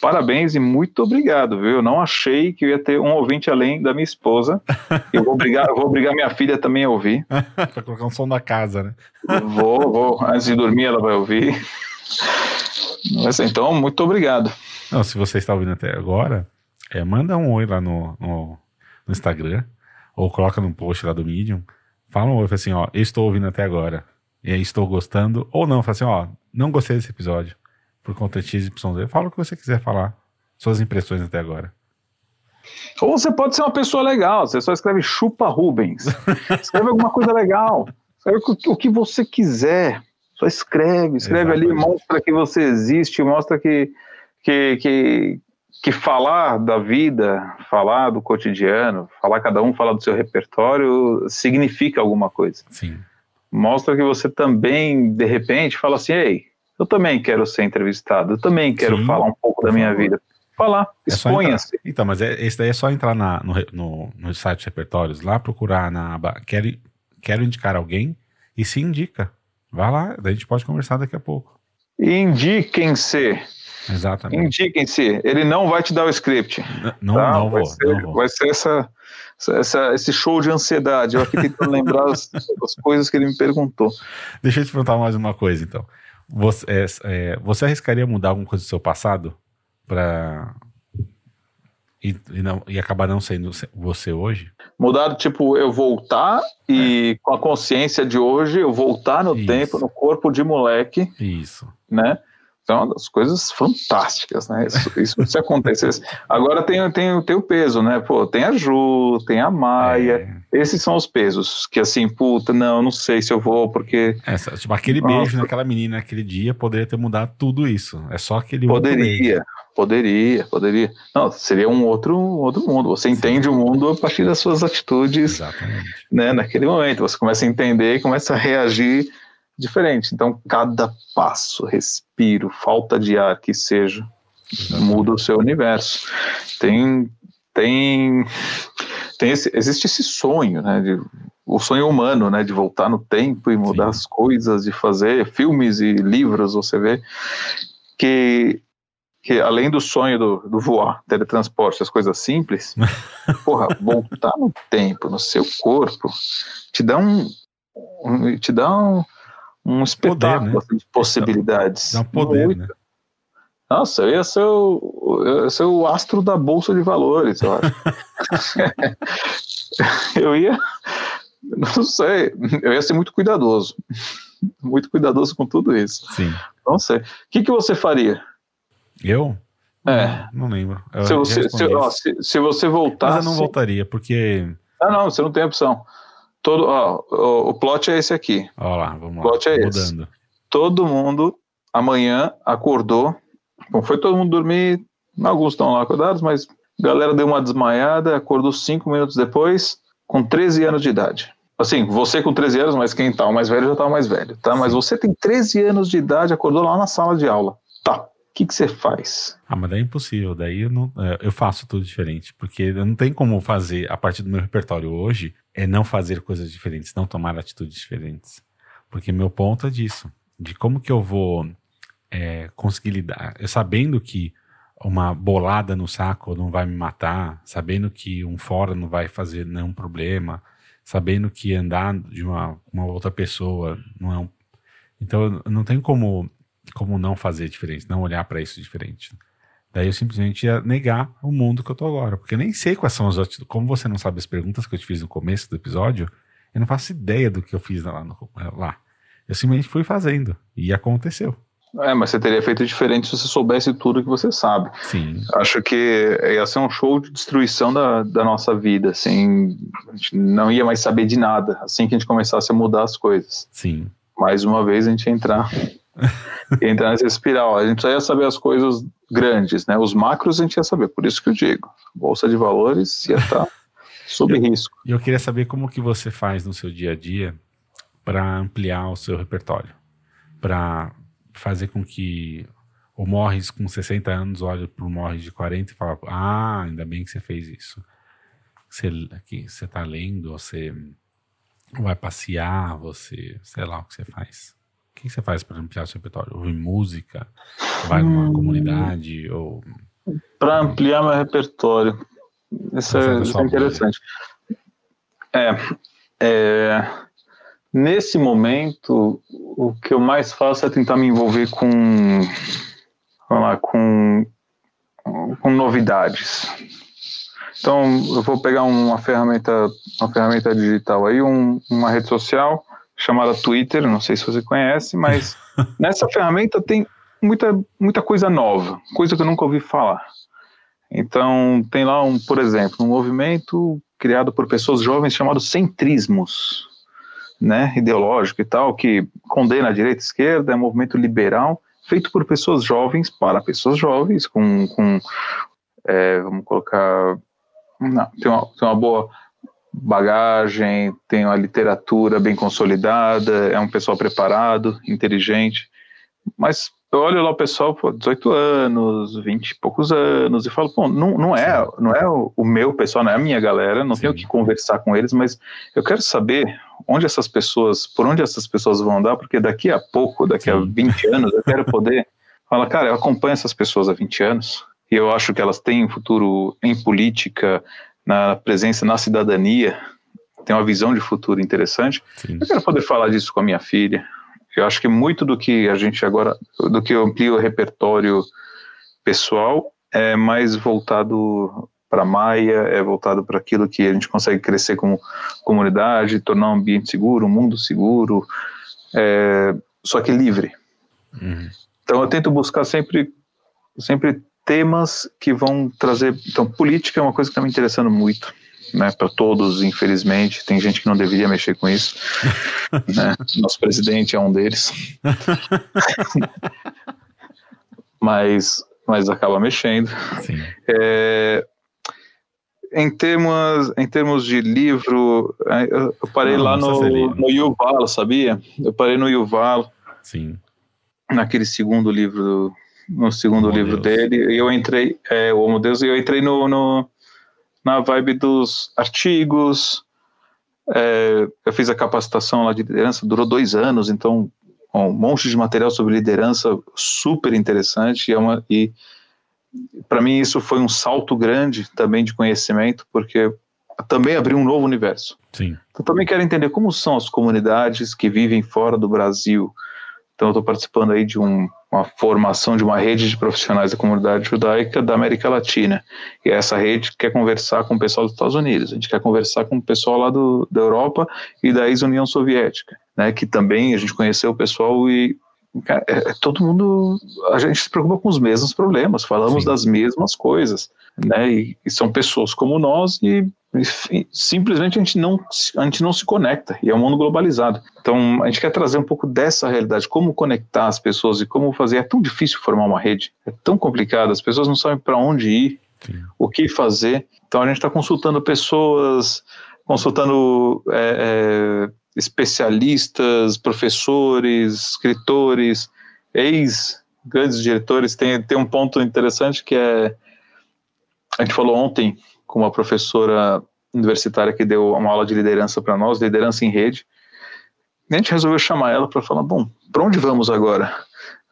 parabéns e muito obrigado, viu? Eu não achei que eu ia ter um ouvinte além da minha esposa. Eu vou obrigar, eu vou obrigar minha filha também a ouvir. pra colocar um som da casa, né? Vou, vou. Antes de dormir, ela vai ouvir. Mas, então, muito obrigado. Não, se você está ouvindo até agora, é, manda um oi lá no, no, no Instagram, ou coloca no post lá do Medium. Fala um oi, fala assim, ó, eu estou ouvindo até agora. E aí estou gostando, ou não, fala assim, ó, não gostei desse episódio. Por conta de XYZ. Fala o que você quiser falar. Suas impressões até agora. Ou você pode ser uma pessoa legal, você só escreve chupa Rubens. Escreve alguma coisa legal. Escreve o que você quiser. Só escreve, escreve Exatamente. ali, mostra que você existe, mostra que, que, que, que falar da vida, falar do cotidiano, falar cada um falar do seu repertório significa alguma coisa. Sim. Mostra que você também, de repente, fala assim, ei, eu também quero ser entrevistado, eu também quero Sim, falar um pouco da minha favor. vida. Falar, é exponha-se. Então, mas é, esse daí é só entrar na, no, no, no site repertórios, lá procurar na aba quero, quero indicar alguém e se indica. Vá lá, daí a gente pode conversar daqui a pouco. Indiquem-se. Exatamente. Indiquem-se. Ele não vai te dar o script. Não, tá? não, vai vou, ser, não vou. Vai ser essa, essa, esse show de ansiedade. Eu aqui tentando lembrar as, as, coisas que ele me perguntou. Deixa eu te perguntar mais uma coisa, então. Você, é, é, você arriscaria mudar alguma coisa do seu passado para e, e, não, e acabar não sendo você hoje? Mudar, tipo, eu voltar e é. com a consciência de hoje, eu voltar no Isso. tempo, no corpo de moleque. Isso. Né? Então, é uma das coisas fantásticas, né? Isso, isso se acontecesse. Agora tem, tem, tem o peso, né? Pô, tem a Ju, tem a Maia. É. Esses são os pesos. Que assim, puta, não, não sei se eu vou, porque. É, tipo, aquele beijo naquela menina naquele dia poderia ter mudado tudo isso. É só aquele. Poderia. Poderia, poderia. Não, seria um outro, outro mundo. Você Sim. entende o mundo a partir das suas atitudes, Exatamente. né? Naquele momento, você começa a entender e começa a reagir diferente. Então, cada passo, respiro, falta de ar que seja, muda o seu universo. Tem, tem, tem esse, existe esse sonho, né? De, o sonho humano, né? De voltar no tempo e mudar Sim. as coisas, de fazer filmes e livros. Você vê que que além do sonho do, do voar, teletransporte, as coisas simples, porra, voltar no tempo, no seu corpo, te dá um, um te dá um, um espetáculo poder, né? de possibilidades. Dá poder, Muito. né? Nossa, eu ia ser o, eu ia ser o astro da bolsa de valores, eu acho. eu ia, não sei, eu ia ser muito cuidadoso, muito cuidadoso com tudo isso. Sim. Não sei. O que, que você faria? Eu? É. Não, não lembro. Eu se, você, se, ó, se, se, você voltasse... Mas eu não voltaria, porque... Ah, não, você não tem opção. Todo, ó, o, o plot é esse aqui. Olha lá, vamos lá. O plot é Mudando. esse. Todo mundo amanhã acordou. Bom, foi todo mundo dormir. Alguns estão lá acordados, mas a galera deu uma desmaiada, acordou cinco minutos depois, com 13 anos de idade. Assim, você com 13 anos, mas quem tá o mais velho já tá mais velho, tá? Mas você tem 13 anos de idade, acordou lá na sala de aula. Tá que, que você faz? Ah, mas daí é impossível. Daí eu, não, é, eu faço tudo diferente. Porque não tem como fazer, a partir do meu repertório hoje, é não fazer coisas diferentes, não tomar atitudes diferentes. Porque meu ponto é disso. De como que eu vou é, conseguir lidar. Eu sabendo que uma bolada no saco não vai me matar, sabendo que um fora não vai fazer nenhum problema, sabendo que andar de uma, uma outra pessoa não é um. Então não tem como como não fazer diferente, não olhar para isso diferente. Daí eu simplesmente ia negar o mundo que eu tô agora, porque eu nem sei quais são as atitudes. Como você não sabe as perguntas que eu te fiz no começo do episódio, eu não faço ideia do que eu fiz lá. No, lá. Eu simplesmente fui fazendo e aconteceu. É, mas você teria feito diferente se você soubesse tudo que você sabe. Sim. Acho que ia ser um show de destruição da, da nossa vida, assim, a gente não ia mais saber de nada, assim que a gente começasse a mudar as coisas. Sim. Mais uma vez a gente ia entrar entrar nessa espiral. A gente só ia saber as coisas grandes, né? Os macros a gente ia saber, por isso que eu digo. Bolsa de valores ia estar tá sob eu, risco. E eu queria saber como que você faz no seu dia a dia para ampliar o seu repertório, para fazer com que o Morris com 60 anos olhe para o Morris de 40 e fala, ah, ainda bem que você fez isso. Você, que você está lendo, você vai passear, você, sei lá o que você faz. O que você faz para ampliar o seu repertório? Ouvir música? Vai numa hum. comunidade? ou Para ampliar meu repertório. Isso, é, isso é interessante. É, é, nesse momento, o que eu mais faço é tentar me envolver com, vamos lá, com, com novidades. Então, eu vou pegar uma ferramenta, uma ferramenta digital aí, um, uma rede social chamada Twitter, não sei se você conhece, mas nessa ferramenta tem muita, muita coisa nova, coisa que eu nunca ouvi falar. Então, tem lá, um, por exemplo, um movimento criado por pessoas jovens chamado centrismos, né, ideológico e tal, que condena a direita e a esquerda, é um movimento liberal, feito por pessoas jovens para pessoas jovens, com, com é, vamos colocar, não, tem, uma, tem uma boa bagagem, tem uma literatura bem consolidada, é um pessoal preparado, inteligente, mas eu olho lá o pessoal, pô, 18 anos, 20 e poucos anos, e falo, pô, não, não é, não é o, o meu pessoal, não é a minha galera, não Sim. tenho que conversar com eles, mas eu quero saber onde essas pessoas, por onde essas pessoas vão andar, porque daqui a pouco, daqui Sim. a 20 anos, eu quero poder falar, cara, eu acompanho essas pessoas há 20 anos, e eu acho que elas têm um futuro em política, na presença na cidadania, tem uma visão de futuro interessante. Sim. Eu quero poder falar disso com a minha filha, eu acho que muito do que a gente agora, do que amplia o repertório pessoal, é mais voltado para Maia, é voltado para aquilo que a gente consegue crescer como comunidade, tornar um ambiente seguro, um mundo seguro, é, só que livre. Uhum. Então eu tento buscar sempre, sempre temas que vão trazer. Então, política é uma coisa que está me interessando muito né, para todos, infelizmente. Tem gente que não deveria mexer com isso. né? Nosso presidente é um deles. mas, mas acaba mexendo. É, em termos, em termos de livro, é, eu parei não, lá no, no Yuval, sabia? Eu parei no Yuval. Sim. Naquele segundo livro, no segundo livro Deus. dele, e eu entrei, é, o Homo Deus, e eu entrei no, no na vibe dos artigos. É, eu fiz a capacitação lá de liderança, durou dois anos, então um monte de material sobre liderança super interessante. E, é uma, e para mim isso foi um salto grande também de conhecimento, porque também abriu um novo universo. Sim. Eu também quero entender como são as comunidades que vivem fora do Brasil. Então eu estou participando aí de um uma formação de uma rede de profissionais da comunidade judaica da América Latina. E essa rede quer conversar com o pessoal dos Estados Unidos, a gente quer conversar com o pessoal lá do, da Europa e da ex-União Soviética, né, que também a gente conheceu o pessoal e cara, é, é, todo mundo, a gente se preocupa com os mesmos problemas, falamos Sim. das mesmas coisas, né, e, e são pessoas como nós e simplesmente a gente não a gente não se conecta e é um mundo globalizado. Então a gente quer trazer um pouco dessa realidade como conectar as pessoas e como fazer. É tão difícil formar uma rede é tão complicado as pessoas não sabem para onde ir Sim. o que fazer. Então a gente está consultando pessoas consultando é, é, especialistas professores escritores ex grandes diretores. Tem tem um ponto interessante que é a gente falou ontem com uma professora universitária que deu uma aula de liderança para nós, liderança em rede. E a gente resolveu chamar ela para falar, bom, para onde vamos agora?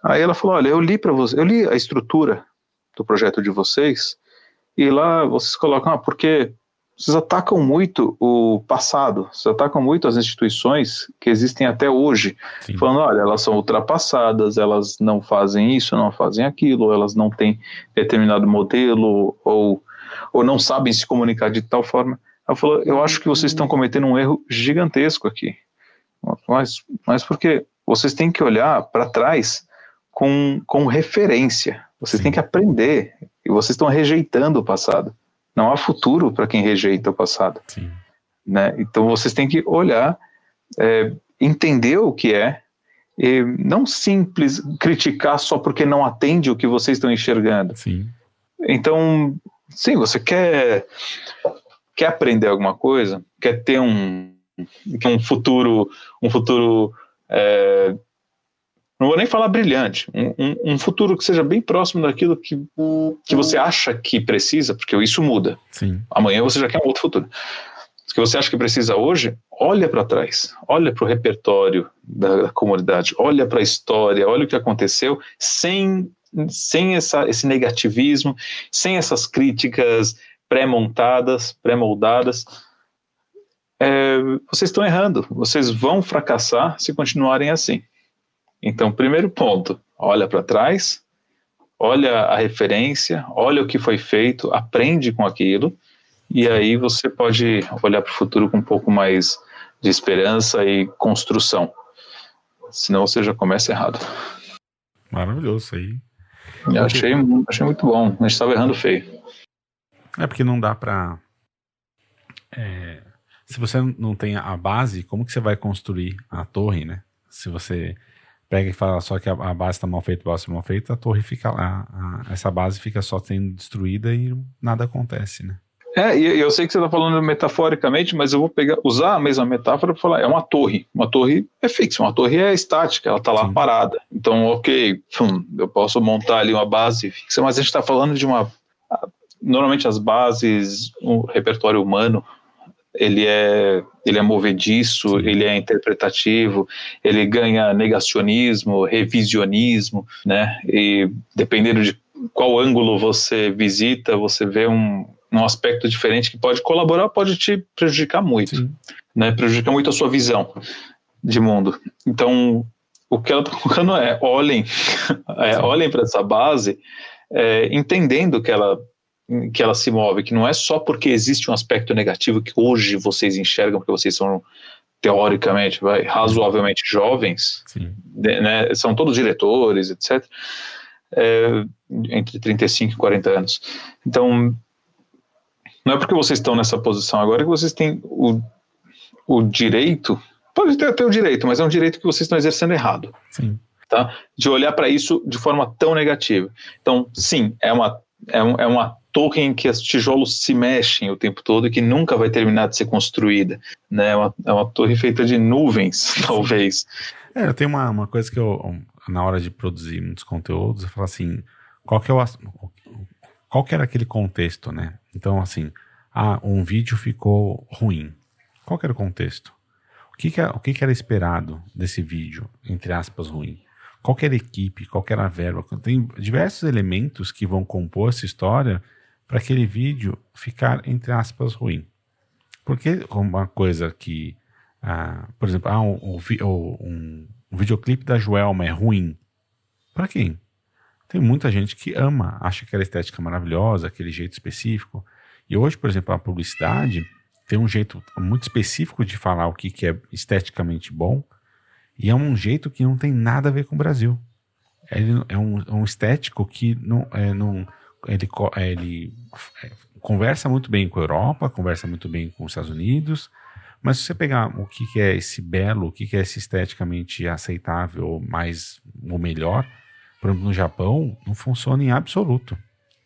Aí ela falou, olha, eu li para você, eu li a estrutura do projeto de vocês e lá vocês colocam, ah, porque vocês atacam muito o passado, vocês atacam muito as instituições que existem até hoje, Sim. falando, olha, elas são ultrapassadas, elas não fazem isso, não fazem aquilo, elas não têm determinado modelo ou ou não sabem se comunicar de tal forma. Ela falou: Eu acho que vocês estão cometendo um erro gigantesco aqui. Mas, mas porque vocês têm que olhar para trás com, com referência. Vocês Sim. têm que aprender. E vocês estão rejeitando o passado. Não há futuro para quem rejeita o passado. Sim. Né? Então vocês têm que olhar, é, entender o que é, e não simples criticar só porque não atende o que vocês estão enxergando. Sim. Então, Sim, você quer, quer aprender alguma coisa, quer ter um, um futuro, um futuro é, não vou nem falar brilhante, um, um, um, futuro que seja bem próximo daquilo que, que você acha que precisa, porque isso muda. Sim. Amanhã você já quer um outro futuro. que você acha que precisa hoje, olha para trás, olha para o repertório da, da comunidade, olha para a história, olha o que aconteceu, sem, sem essa, esse negativismo, sem essas críticas pré-montadas, pré-moldadas. É, vocês estão errando, vocês vão fracassar se continuarem assim. Então, primeiro ponto, olha para trás, olha a referência, olha o que foi feito, aprende com aquilo, e aí você pode olhar para o futuro com um pouco mais de esperança e construção. Senão você já começa errado. Maravilhoso aí. Eu achei, achei muito bom. A gente estava errando feio. É porque não dá para. É, se você não tem a base, como que você vai construir a torre, né? Se você pega e fala só que a, a base está mal feita, a base está mal feita, a torre fica lá, a, essa base fica só sendo destruída e nada acontece, né? É, e eu sei que você está falando metaforicamente, mas eu vou pegar, usar a mesma metáfora para falar, é uma torre. Uma torre é fixa, uma torre é estática, ela está lá Sim. parada. Então, ok, hum, eu posso montar ali uma base fixa, mas a gente está falando de uma. Normalmente as bases, o repertório humano, ele é, ele é movediço, ele é interpretativo, ele ganha negacionismo, revisionismo, né? E dependendo de qual ângulo você visita, você vê um, um aspecto diferente que pode colaborar, pode te prejudicar muito, Sim. né? Prejudicar muito a sua visão de mundo. Então, o que ela está colocando é olhem, é, olhem para essa base, é, entendendo que ela que ela se move, que não é só porque existe um aspecto negativo que hoje vocês enxergam, porque vocês são teoricamente, vai, razoavelmente jovens, né, são todos diretores, etc., é, entre 35 e 40 anos. Então, não é porque vocês estão nessa posição agora que vocês têm o, o direito, pode ter até o direito, mas é um direito que vocês estão exercendo errado. Sim. Tá? De olhar para isso de forma tão negativa. Então, sim, é uma, é, um, é uma torre em que os tijolos se mexem o tempo todo e que nunca vai terminar de ser construída. Né? É, uma, é uma torre feita de nuvens, talvez. É, eu tenho uma, uma coisa que eu, na hora de produzir muitos conteúdos, eu falo assim, qual que é o, qual que era aquele contexto, né? Então, assim, ah, um vídeo ficou ruim. Qual era o contexto? O que, que, era, o que, que era esperado desse vídeo, entre aspas, ruim? Qual era a equipe? Qual era a verba? Tem diversos elementos que vão compor essa história para aquele vídeo ficar, entre aspas, ruim. Porque uma coisa que, ah, por exemplo, ah, um, um, um videoclipe da Joelma é ruim. Para quem? Tem muita gente que ama, acha que aquela estética maravilhosa, aquele jeito específico. E hoje, por exemplo, a publicidade tem um jeito muito específico de falar o que, que é esteticamente bom, e é um jeito que não tem nada a ver com o Brasil. Ele é um, é um estético que não, é, não ele, ele é, conversa muito bem com a Europa, conversa muito bem com os Estados Unidos, mas se você pegar o que, que é esse belo, o que, que é esse esteticamente aceitável, mais ou melhor, por exemplo, no Japão, não funciona em absoluto.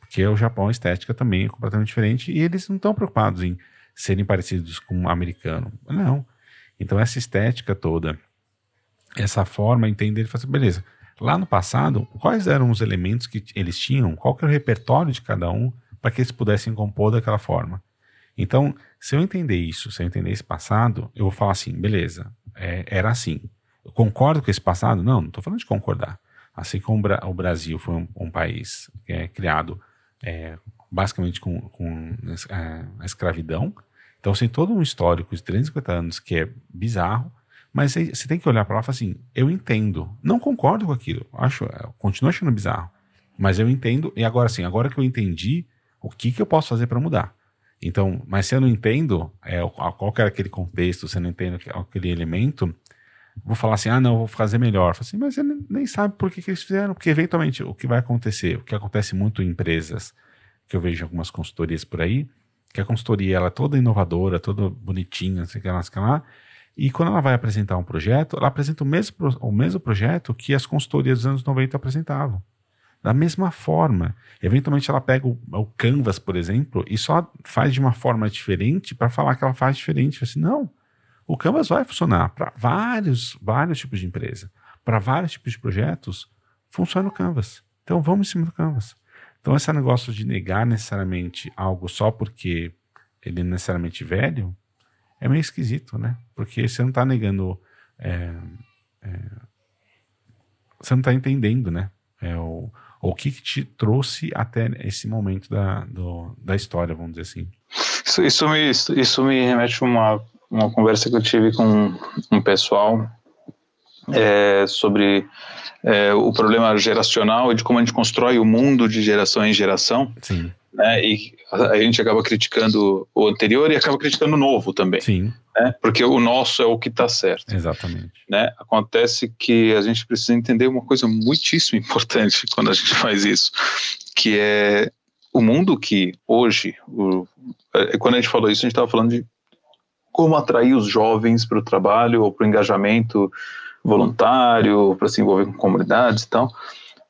Porque o Japão, a estética também é completamente diferente e eles não estão preocupados em serem parecidos com o americano. Não. Então, essa estética toda, essa forma, entender, fazer, assim, beleza. Lá no passado, quais eram os elementos que eles tinham? Qual que era o repertório de cada um para que eles pudessem compor daquela forma? Então, se eu entender isso, se eu entender esse passado, eu vou falar assim, beleza, é, era assim. Eu concordo com esse passado? Não, não estou falando de concordar. Assim como o Brasil foi um, um país é, criado é, basicamente com, com é, a escravidão, então tem todo um histórico de 350 anos que é bizarro, mas você tem que olhar para lá e falar assim: eu entendo, não concordo com aquilo, acho, é, continuo achando bizarro, mas eu entendo, e agora sim, agora que eu entendi, o que, que eu posso fazer para mudar? Então, mas se eu não entendo é, qual era aquele contexto, se eu não entendo aquele elemento, vou falar assim, ah, não, vou fazer melhor. Assim, mas você nem sabe por que, que eles fizeram, porque eventualmente o que vai acontecer, o que acontece muito em empresas, que eu vejo algumas consultorias por aí, que a consultoria ela é toda inovadora, toda bonitinha, não sei o que lá, não sei o que lá, e quando ela vai apresentar um projeto, ela apresenta o mesmo, o mesmo projeto que as consultorias dos anos 90 apresentavam. Da mesma forma. Eventualmente ela pega o, o Canvas, por exemplo, e só faz de uma forma diferente para falar que ela faz diferente. Assim, não, o Canvas vai funcionar para vários, vários tipos de empresa, para vários tipos de projetos, funciona o Canvas. Então vamos em cima do Canvas. Então esse negócio de negar necessariamente algo só porque ele é necessariamente velho, é meio esquisito, né? Porque você não está negando. É, é, você não está entendendo, né? É, o, o que, que, te trouxe até esse momento da, do, da história, vamos dizer assim. Isso, isso, me, isso me remete a uma, uma conversa que eu tive com um pessoal é, sobre é, o problema geracional e de como a gente constrói o mundo de geração em geração. Sim. Né, e a gente acaba criticando o anterior e acaba criticando o novo também. Sim. Né, porque o nosso é o que está certo. Exatamente. Né? Acontece que a gente precisa entender uma coisa muitíssimo importante quando a gente faz isso, que é o mundo que hoje, o, é, quando a gente falou isso, a gente estava falando de como atrair os jovens para o trabalho ou para o engajamento voluntário, para se envolver com comunidades e tal.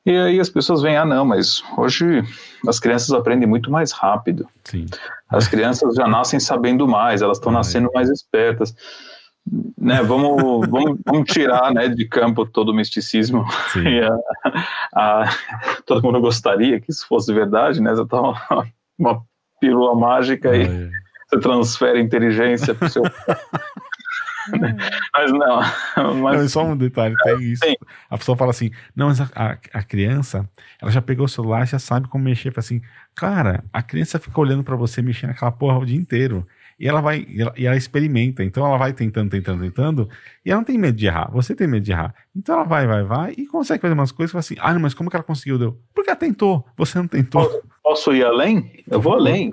E aí as pessoas vêm, ah, não, mas hoje as crianças aprendem muito mais rápido. Sim. As crianças já nascem sabendo mais, elas estão nascendo mais espertas. Né, vamos, vamos, vamos tirar né, de campo todo o misticismo. A, a, todo mundo gostaria que isso fosse verdade, né? Você tá uma, uma pílula mágica e você transfere inteligência para o seu mas não. Mas... Não, só um detalhe, tem isso. Sim. A pessoa fala assim: não, mas a, a, a, criança, ela já pegou o celular, já sabe como mexer. Fala assim, cara, a criança fica olhando para você mexer naquela porra o dia inteiro. E ela vai, e ela, e ela, experimenta, então ela vai tentando, tentando, tentando, e ela não tem medo de errar. Você tem medo de errar. Então ela vai, vai, vai, e consegue fazer umas coisas fala assim: ah, não, mas como que ela conseguiu? Deu? Porque ela tentou, você não tentou. Posso, posso ir além? Eu vou além.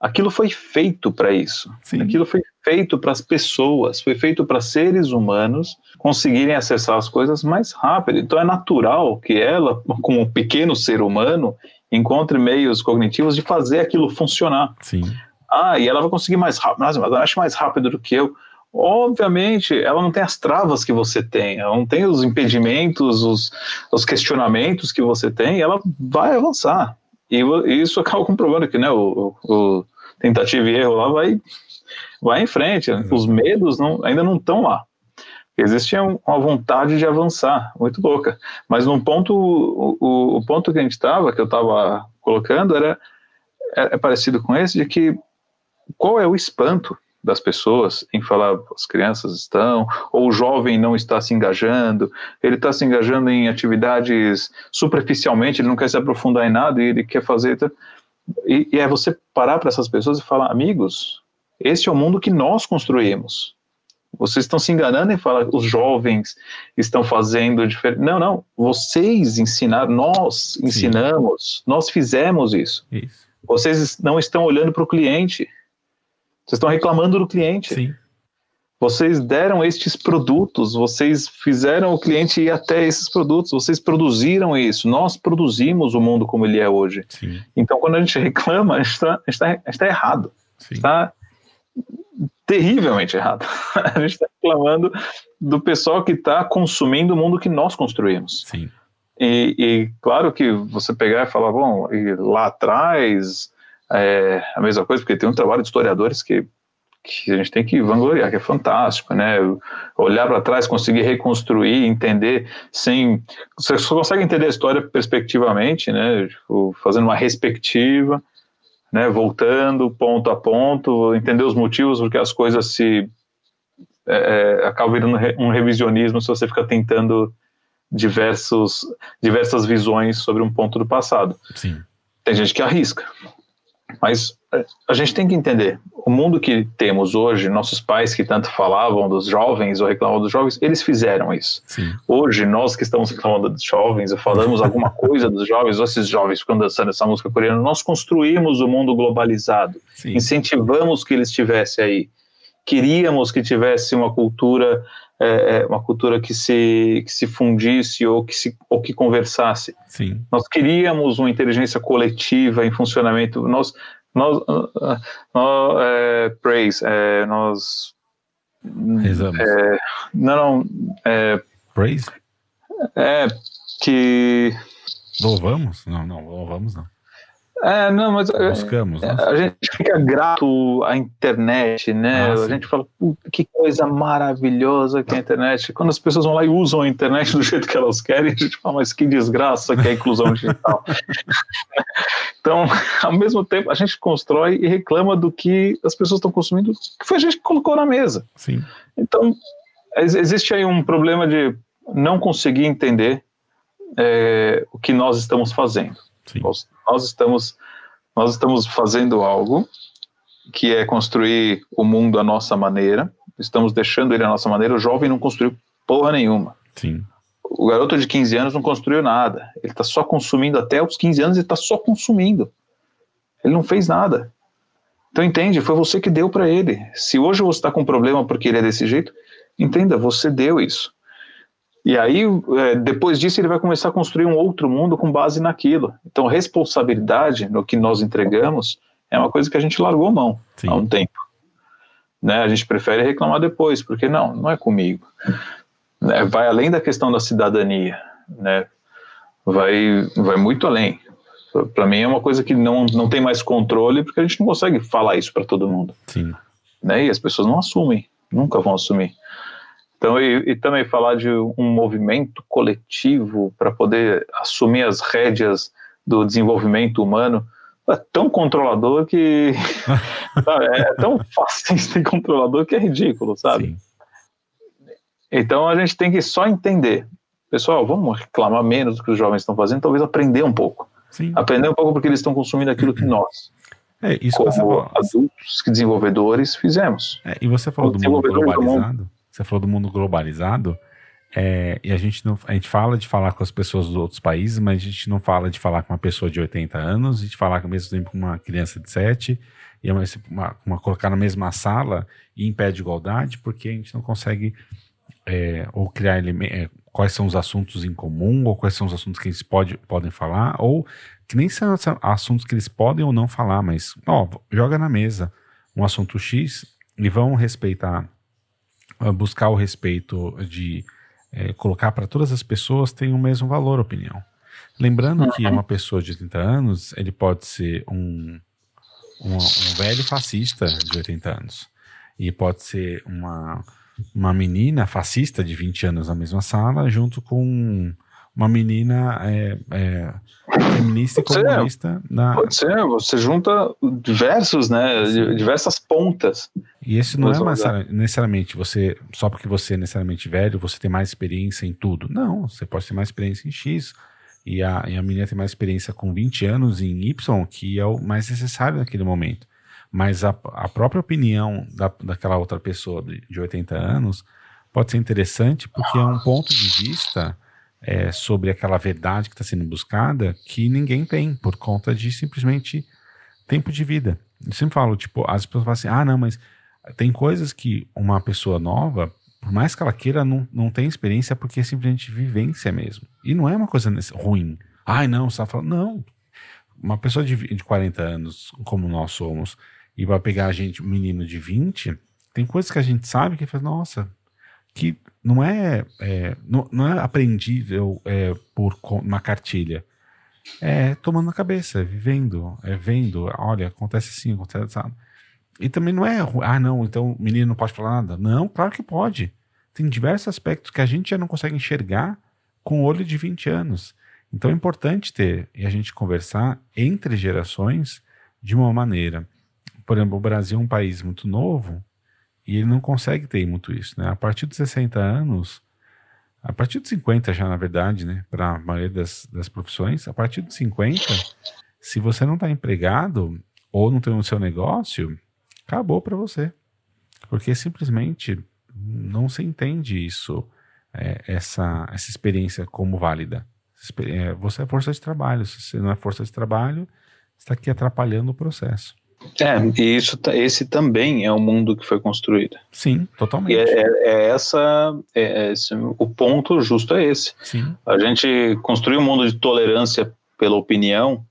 Aquilo foi feito para isso. Sim. Aquilo foi feito para as pessoas, foi feito para seres humanos conseguirem acessar as coisas mais rápido. Então é natural que ela, como um pequeno ser humano, encontre meios cognitivos de fazer aquilo funcionar. Sim. Ah, e ela vai conseguir mais rápido, mas ela acha mais rápido do que eu. Obviamente, ela não tem as travas que você tem, ela não tem os impedimentos, os, os questionamentos que você tem, ela vai avançar. E, isso acaba comprovando que né, o, o tentativa e erro lá vai vai em frente. Exatamente. Os medos não, ainda não estão lá. Existe uma vontade de avançar, muito louca. Mas num ponto, o, o ponto que a gente estava, que eu estava colocando, era é, é parecido com esse, de que qual é o espanto das pessoas em falar as crianças estão, ou o jovem não está se engajando, ele está se engajando em atividades superficialmente, ele não quer se aprofundar em nada e ele quer fazer. E, e é você parar para essas pessoas e falar, amigos, este é o mundo que nós construímos. Vocês estão se enganando em falar os jovens estão fazendo diferente. Não, não. Vocês ensinaram, nós ensinamos, Sim. nós fizemos isso. isso. Vocês não estão olhando para o cliente. Vocês estão reclamando do cliente. Sim. Vocês deram estes produtos, vocês fizeram o cliente ir até esses produtos, vocês produziram isso. Nós produzimos o mundo como ele é hoje. Sim. Então, quando a gente reclama, a gente está tá, tá errado. Está terrivelmente errado. a gente está reclamando do pessoal que está consumindo o mundo que nós construímos. Sim. E, e, claro que você pegar e falar, bom, e lá atrás é a mesma coisa, porque tem um trabalho de historiadores que, que a gente tem que vangloriar, que é fantástico, né? Olhar para trás, conseguir reconstruir, entender sem. Você só consegue entender a história perspectivamente, né? Tipo, fazendo uma respectiva né, voltando ponto a ponto, entender os motivos porque as coisas se é, é acabam virando um revisionismo se você fica tentando diversos, diversas visões sobre um ponto do passado. Sim. Tem gente que arrisca, mas a gente tem que entender, o mundo que temos hoje, nossos pais que tanto falavam dos jovens ou reclamavam dos jovens, eles fizeram isso. Sim. Hoje, nós que estamos reclamando dos jovens, ou falamos alguma coisa dos jovens, ou esses jovens ficam dançando essa música coreana, nós construímos o um mundo globalizado, Sim. incentivamos que ele estivesse aí, queríamos que tivesse uma cultura é, é, uma cultura que se, que se fundisse ou que, se, ou que conversasse. Sim. Nós queríamos uma inteligência coletiva em funcionamento. Nós, nós, uh, nós é, praise, é, nós Rezamos. É, não, não, é, praise? É que louvamos? Não, não, louvamos não. É, não, mas é, buscamos. Né? A gente fica grato à internet, né? Ah, a gente fala, que coisa maravilhosa que é a internet. Quando as pessoas vão lá e usam a internet do jeito que elas querem, a gente fala, mas que desgraça que é a inclusão digital. então, ao mesmo tempo, a gente constrói e reclama do que as pessoas estão consumindo, que foi a gente que colocou na mesa. Sim. Então, existe aí um problema de não conseguir entender é, o que nós estamos fazendo. Nós, nós, estamos, nós estamos fazendo algo que é construir o mundo à nossa maneira, estamos deixando ele à nossa maneira. O jovem não construiu porra nenhuma. Sim. O garoto de 15 anos não construiu nada. Ele está só consumindo até os 15 anos, ele está só consumindo. Ele não fez nada. Então entende, foi você que deu para ele. Se hoje você está com um problema porque ele é desse jeito, entenda, você deu isso. E aí, é, depois disso, ele vai começar a construir um outro mundo com base naquilo. Então, responsabilidade no que nós entregamos é uma coisa que a gente largou mão Sim. há um tempo. Né? A gente prefere reclamar depois, porque não, não é comigo. Né? Vai além da questão da cidadania, né? vai, vai muito além. Para mim é uma coisa que não, não tem mais controle, porque a gente não consegue falar isso para todo mundo. Sim. Né? E as pessoas não assumem, nunca vão assumir. Então, e, e, também falar de um movimento coletivo para poder assumir as rédeas do desenvolvimento humano é tão controlador que sabe, é tão fascista e controlador que é ridículo, sabe? Sim. Então a gente tem que só entender, pessoal, vamos reclamar menos do que os jovens estão fazendo, talvez aprender um pouco, Sim. aprender um pouco porque eles estão consumindo aquilo que nós é, isso como adultos desenvolvedores fizemos. É, e você falou do mundo globalizado. Você falou do mundo globalizado. É, e a gente não, a gente fala de falar com as pessoas dos outros países, mas a gente não fala de falar com uma pessoa de 80 anos, e de falar ao mesmo tempo com uma criança de 7, e uma, uma, uma, colocar na mesma sala e em pé de igualdade, porque a gente não consegue é, ou criar é, quais são os assuntos em comum, ou quais são os assuntos que eles pode, podem falar, ou que nem são assuntos que eles podem ou não falar, mas ó, joga na mesa um assunto X e vão respeitar buscar o respeito de é, colocar para todas as pessoas tem o mesmo valor, opinião. Lembrando que uma pessoa de 80 anos, ele pode ser um, um, um velho fascista de 80 anos. E pode ser uma, uma menina fascista de 20 anos na mesma sala, junto com uma menina é, é, feminista e comunista. na... Pode ser, você junta diversos, né, diversas pontas. E esse não é necessariamente você, só porque você é necessariamente velho, você tem mais experiência em tudo. Não, você pode ter mais experiência em X, e a, e a menina tem mais experiência com 20 anos em Y, que é o mais necessário naquele momento. Mas a, a própria opinião da, daquela outra pessoa de, de 80 anos pode ser interessante porque é um ponto de vista é, sobre aquela verdade que está sendo buscada que ninguém tem por conta de simplesmente tempo de vida. Eu sempre falo, tipo, as pessoas falam assim, ah, não, mas tem coisas que uma pessoa nova, por mais que ela queira, não, não tem experiência porque é simplesmente vivência mesmo. E não é uma coisa ruim. Ai, não, você está falando, não. Uma pessoa de, de 40 anos, como nós somos, e vai pegar a gente, um menino de 20, tem coisas que a gente sabe que faz, nossa, que não é, é não, não, é aprendível é, por uma cartilha. É tomando na cabeça, é vivendo, é vendo, olha, acontece assim, acontece assim. E também não é, ah, não, então o menino não pode falar nada. Não, claro que pode. Tem diversos aspectos que a gente já não consegue enxergar com o olho de 20 anos. Então é importante ter e a gente conversar entre gerações de uma maneira. Por exemplo, o Brasil é um país muito novo, e ele não consegue ter muito isso, né? A partir dos 60 anos, a partir dos 50 já, na verdade, né? Para a maioria das, das profissões, a partir dos 50, se você não está empregado ou não tem o seu negócio, acabou para você. Porque simplesmente não se entende isso, é, essa, essa experiência como válida. É, você é força de trabalho. Se você não é força de trabalho, está aqui atrapalhando o processo. É, e isso, esse também é o mundo que foi construído. Sim, totalmente. E é, é, é essa, é, é esse, o ponto justo é esse. Sim. A gente construiu um mundo de tolerância pela opinião.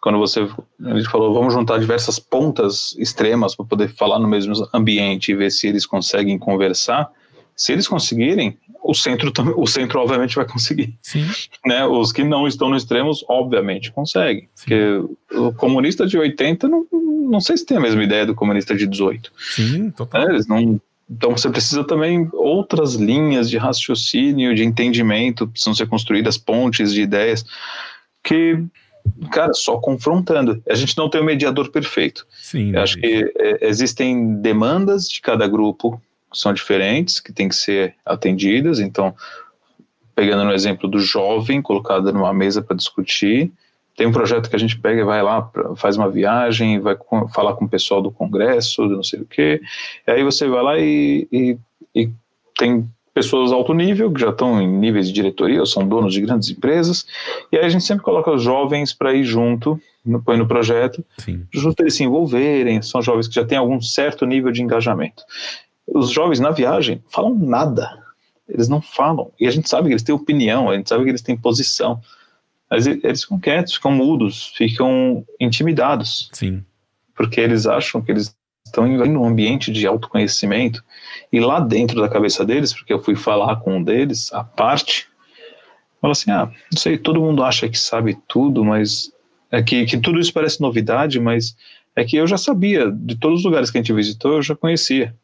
Quando você a gente falou, vamos juntar diversas pontas extremas para poder falar no mesmo ambiente e ver se eles conseguem conversar. Se eles conseguirem, o centro, o centro obviamente vai conseguir. Sim. Né? Os que não estão nos extremos, obviamente, conseguem. Sim. Porque o comunista de 80, não, não sei se tem a mesma ideia do comunista de 18. Sim, total. É, eles não, então você precisa também outras linhas de raciocínio, de entendimento, precisam ser construídas pontes de ideias que, cara, só confrontando. A gente não tem um mediador perfeito. Sim. Eu acho que é, existem demandas de cada grupo são diferentes, que têm que ser atendidas. Então, pegando no exemplo do jovem colocado numa mesa para discutir, tem um projeto que a gente pega e vai lá, faz uma viagem, vai falar com o pessoal do congresso, não sei o quê. E aí você vai lá e, e, e tem pessoas alto nível, que já estão em níveis de diretoria, ou são donos de grandes empresas, e aí a gente sempre coloca os jovens para ir junto, no, põe no projeto, Sim. junto eles se envolverem, são jovens que já têm algum certo nível de engajamento. Os jovens na viagem falam nada. Eles não falam. E a gente sabe que eles têm opinião, a gente sabe que eles têm posição. Mas eles ficam quietos, ficam mudos, ficam intimidados. Sim. Porque eles acham que eles estão em um ambiente de autoconhecimento. E lá dentro da cabeça deles, porque eu fui falar com um deles, a parte, fala assim: ah, não sei, todo mundo acha que sabe tudo, mas. É que, que tudo isso parece novidade, mas é que eu já sabia, de todos os lugares que a gente visitou, eu já conhecia.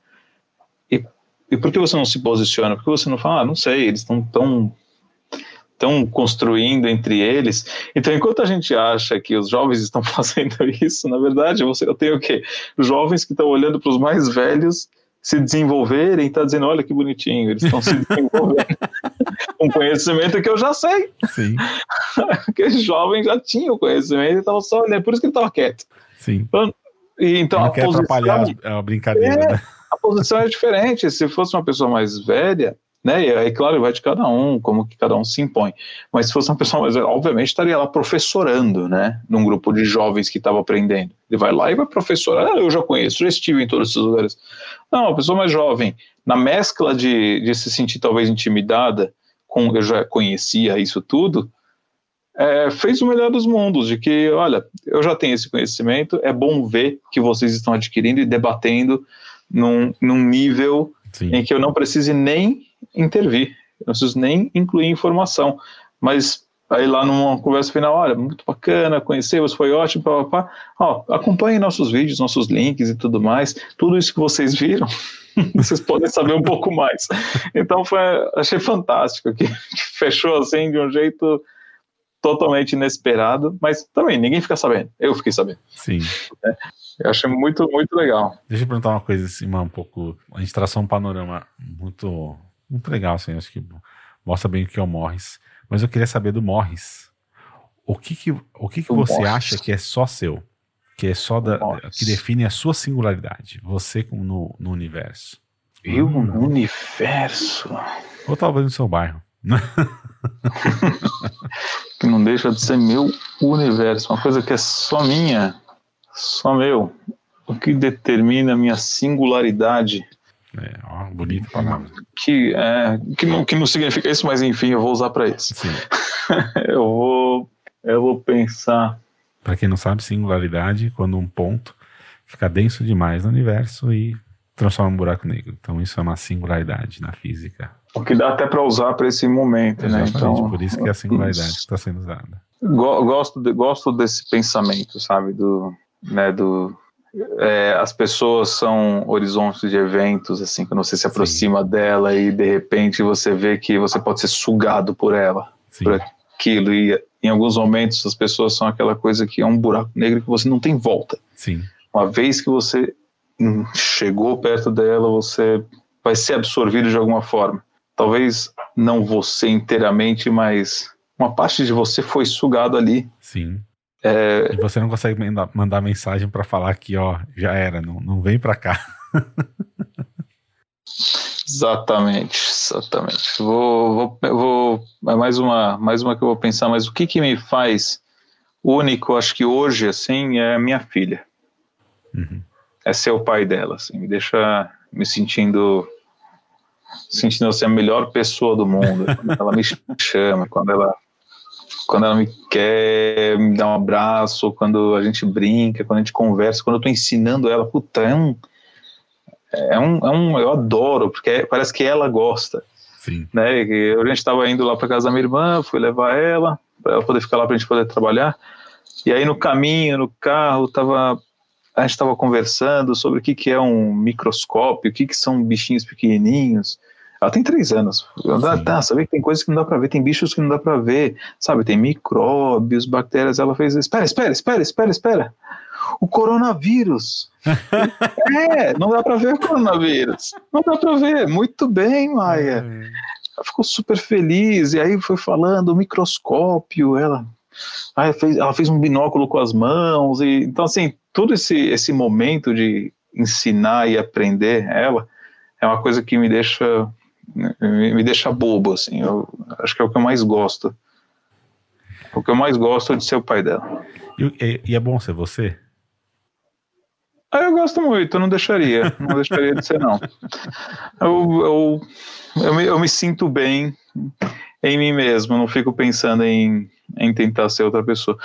E por que você não se posiciona? Por que você não fala, ah, não sei, eles estão tão estão construindo entre eles. Então, enquanto a gente acha que os jovens estão fazendo isso, na verdade, você, eu tenho o quê? Jovens que estão olhando para os mais velhos se desenvolverem e está dizendo, olha que bonitinho, eles estão se desenvolvendo. um conhecimento que eu já sei. Sim. Aquele jovem já tinha o conhecimento e estava só olhando, é por isso que ele estava quieto. Sim. Então, e, então não quer posição, atrapalhar a brincadeira, é, né? A posição é diferente. Se fosse uma pessoa mais velha, né? Aí, claro, vai de cada um, como que cada um se impõe. Mas se fosse uma pessoa mais velha, obviamente estaria lá professorando, né? Num grupo de jovens que estava aprendendo. Ele vai lá e vai professorar. Ah, eu já conheço, já estive em todos esses lugares. Não, uma pessoa mais jovem, na mescla de, de se sentir talvez intimidada com eu já conhecia isso tudo, é, fez o melhor dos mundos, de que, olha, eu já tenho esse conhecimento, é bom ver que vocês estão adquirindo e debatendo num, num nível Sim. em que eu não precise nem intervir, eu não preciso nem incluir informação, mas aí lá numa conversa final, olha, muito bacana, conhecer você foi ótimo, papapá. Ó, acompanhem nossos vídeos, nossos links e tudo mais, tudo isso que vocês viram, vocês podem saber um pouco mais. Então foi, achei fantástico que fechou assim de um jeito totalmente inesperado, mas também ninguém fica sabendo, eu fiquei sabendo. Sim. É, eu achei muito, muito legal. Deixa eu perguntar uma coisa assim, um pouco. A gente traçou um panorama muito, muito legal, assim, acho que mostra bem o que é o Morris. Mas eu queria saber do Morris. O que que, o que, que você Morris. acha que é só seu? Que é só da, que define a sua singularidade, você no, no universo. Eu no universo? Ou talvez no seu bairro. que não deixa de ser meu universo, uma coisa que é só minha, só meu. O que determina a minha singularidade. É, ó, bonita palavra. Que, é, que, não, que não significa isso, mas enfim, eu vou usar para isso. eu, vou, eu vou pensar. Para quem não sabe, singularidade, quando um ponto fica denso demais no universo e transforma um buraco negro. Então isso é uma singularidade na física. O que dá até para usar para esse momento, Exatamente, né? Então, por isso que é a singularidade que está sendo usada. Gosto, de, gosto desse pensamento, sabe? Do, né, do, é, as pessoas são horizontes de eventos, assim, quando você se aproxima Sim. dela e de repente você vê que você pode ser sugado por ela, Sim. por aquilo. E em alguns momentos as pessoas são aquela coisa que é um buraco negro que você não tem volta. Sim. Uma vez que você chegou perto dela, você vai ser absorvido de alguma forma talvez não você inteiramente, mas uma parte de você foi sugado ali. Sim. É... E você não consegue mandar, mandar mensagem para falar que, ó, já era, não, não vem para cá. exatamente, exatamente. Vou, vou, vou é mais uma, mais uma que eu vou pensar, mas o que que me faz único, acho que hoje, assim, é minha filha. Uhum. É ser o pai dela, assim, me deixa me sentindo sentindo ser a melhor pessoa do mundo. Quando ela me chama, quando ela, quando ela me quer, me dá um abraço, quando a gente brinca, quando a gente conversa, quando eu tô ensinando ela, puta, é um. É um, é um eu adoro, porque parece que ela gosta. Sim. Né? E a gente estava indo lá para casa da minha irmã, fui levar ela, para ela poder ficar lá para a gente poder trabalhar. E aí no caminho, no carro, tava, a gente estava conversando sobre o que, que é um microscópio, o que, que são bichinhos pequenininhos. Ela tem três anos. Ela, tá, sabe que tem coisas que não dá para ver, tem bichos que não dá para ver, sabe? Tem micróbios, bactérias. Ela fez, espera, espera, espera, espera, espera. O coronavírus. é, não dá para ver o coronavírus. Não dá para ver. Muito bem, Maia. É. Ela ficou super feliz. E aí foi falando o microscópio. Ela, aí fez, ela fez um binóculo com as mãos. E, então, assim, todo esse, esse momento de ensinar e aprender ela é uma coisa que me deixa me, me deixa bobo, assim. Eu acho que é o que eu mais gosto. O que eu mais gosto é de ser o pai dela. E, e é bom ser você? Ah, eu gosto muito, eu não deixaria. Não deixaria de ser, não. Eu, eu, eu, me, eu me sinto bem em mim mesmo, não fico pensando em, em tentar ser outra pessoa.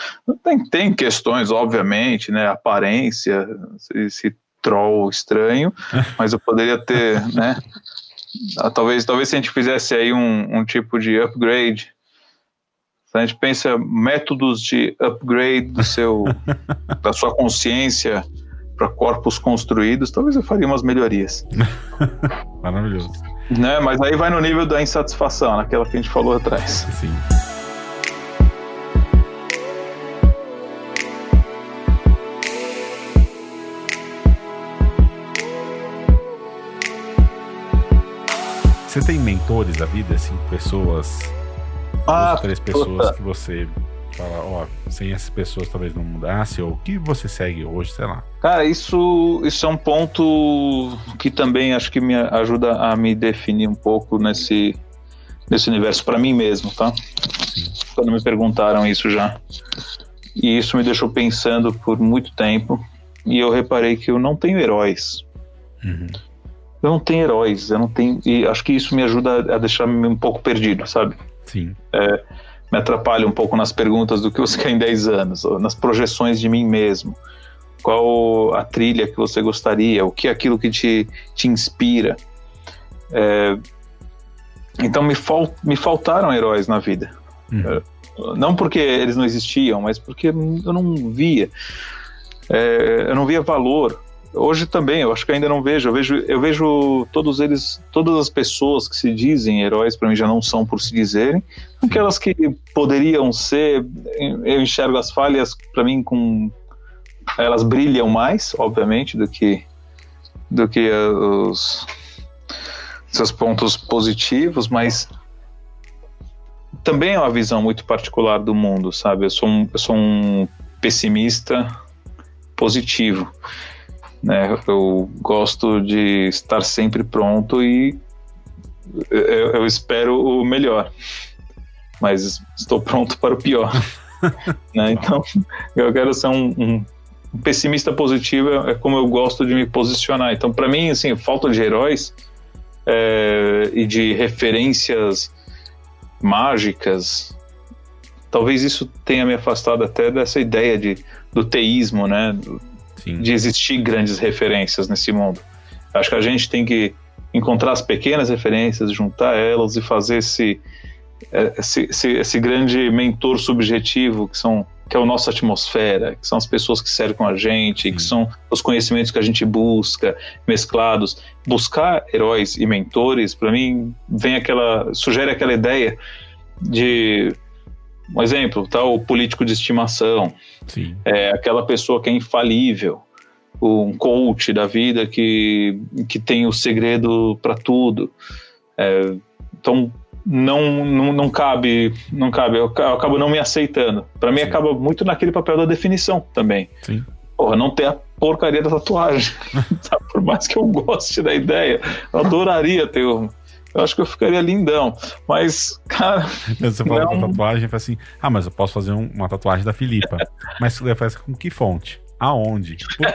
Tem, tem questões, obviamente, né? Aparência, esse troll estranho, mas eu poderia ter, né? Talvez, talvez se a gente fizesse aí um, um tipo de upgrade, se a gente pensa métodos de upgrade do seu, da sua consciência para corpos construídos, talvez eu faria umas melhorias. Maravilhoso. Né? Mas aí vai no nível da insatisfação, naquela que a gente falou atrás. Sim. Você tem mentores da vida, assim, pessoas, ah, duas, três pessoas puta. que você fala, ó, sem essas pessoas talvez não mudasse, ou que você segue hoje, sei lá. Cara, isso, isso é um ponto que também acho que me ajuda a me definir um pouco nesse, nesse universo, para mim mesmo, tá? Sim. Quando me perguntaram isso já. E isso me deixou pensando por muito tempo, e eu reparei que eu não tenho heróis. Uhum eu não tenho heróis, eu não tenho. E acho que isso me ajuda a deixar-me um pouco perdido, sabe? Sim. É, me atrapalha um pouco nas perguntas do que você quer em 10 anos, nas projeções de mim mesmo. Qual a trilha que você gostaria? O que é aquilo que te, te inspira? É, então me, fal, me faltaram heróis na vida. Uhum. É, não porque eles não existiam, mas porque eu não via. É, eu não via valor Hoje também, eu acho que ainda não vejo. Eu vejo, eu vejo todos eles, todas as pessoas que se dizem heróis, para mim já não são por se dizerem. Aquelas que poderiam ser, eu enxergo as falhas, para mim, com. Elas brilham mais, obviamente, do que, do que os seus pontos positivos, mas também é uma visão muito particular do mundo, sabe? Eu sou um, eu sou um pessimista positivo. Né? Eu gosto de estar sempre pronto e eu, eu espero o melhor, mas estou pronto para o pior. né? Então, eu quero ser um, um, um, pessimista positivo, é como eu gosto de me posicionar. Então, para mim, assim, falta de heróis é, e de referências mágicas, talvez isso tenha me afastado até dessa ideia de, do teísmo, né? Sim. de existir grandes referências nesse mundo. Acho que a gente tem que encontrar as pequenas referências, juntar elas e fazer esse, é, esse, esse, esse grande mentor subjetivo que são que é a nossa atmosfera, que são as pessoas que cercam a gente, que são os conhecimentos que a gente busca, mesclados. Buscar heróis e mentores, para mim, vem aquela. sugere aquela ideia de um exemplo, tá o político de estimação, Sim. é aquela pessoa que é infalível, um coach da vida que, que tem o segredo para tudo. É, então não, não, não cabe, não cabe. Eu, acabo não me aceitando. Para mim Sim. acaba muito naquele papel da definição também. Sim. Porra, não ter a porcaria da tatuagem. Por mais que eu goste da ideia, eu adoraria ter uma eu acho que eu ficaria lindão. Mas, cara. Você falou não... da tatuagem, fala assim: ah, mas eu posso fazer um, uma tatuagem da Filipa. mas você faz com que fonte? Aonde? Por quê?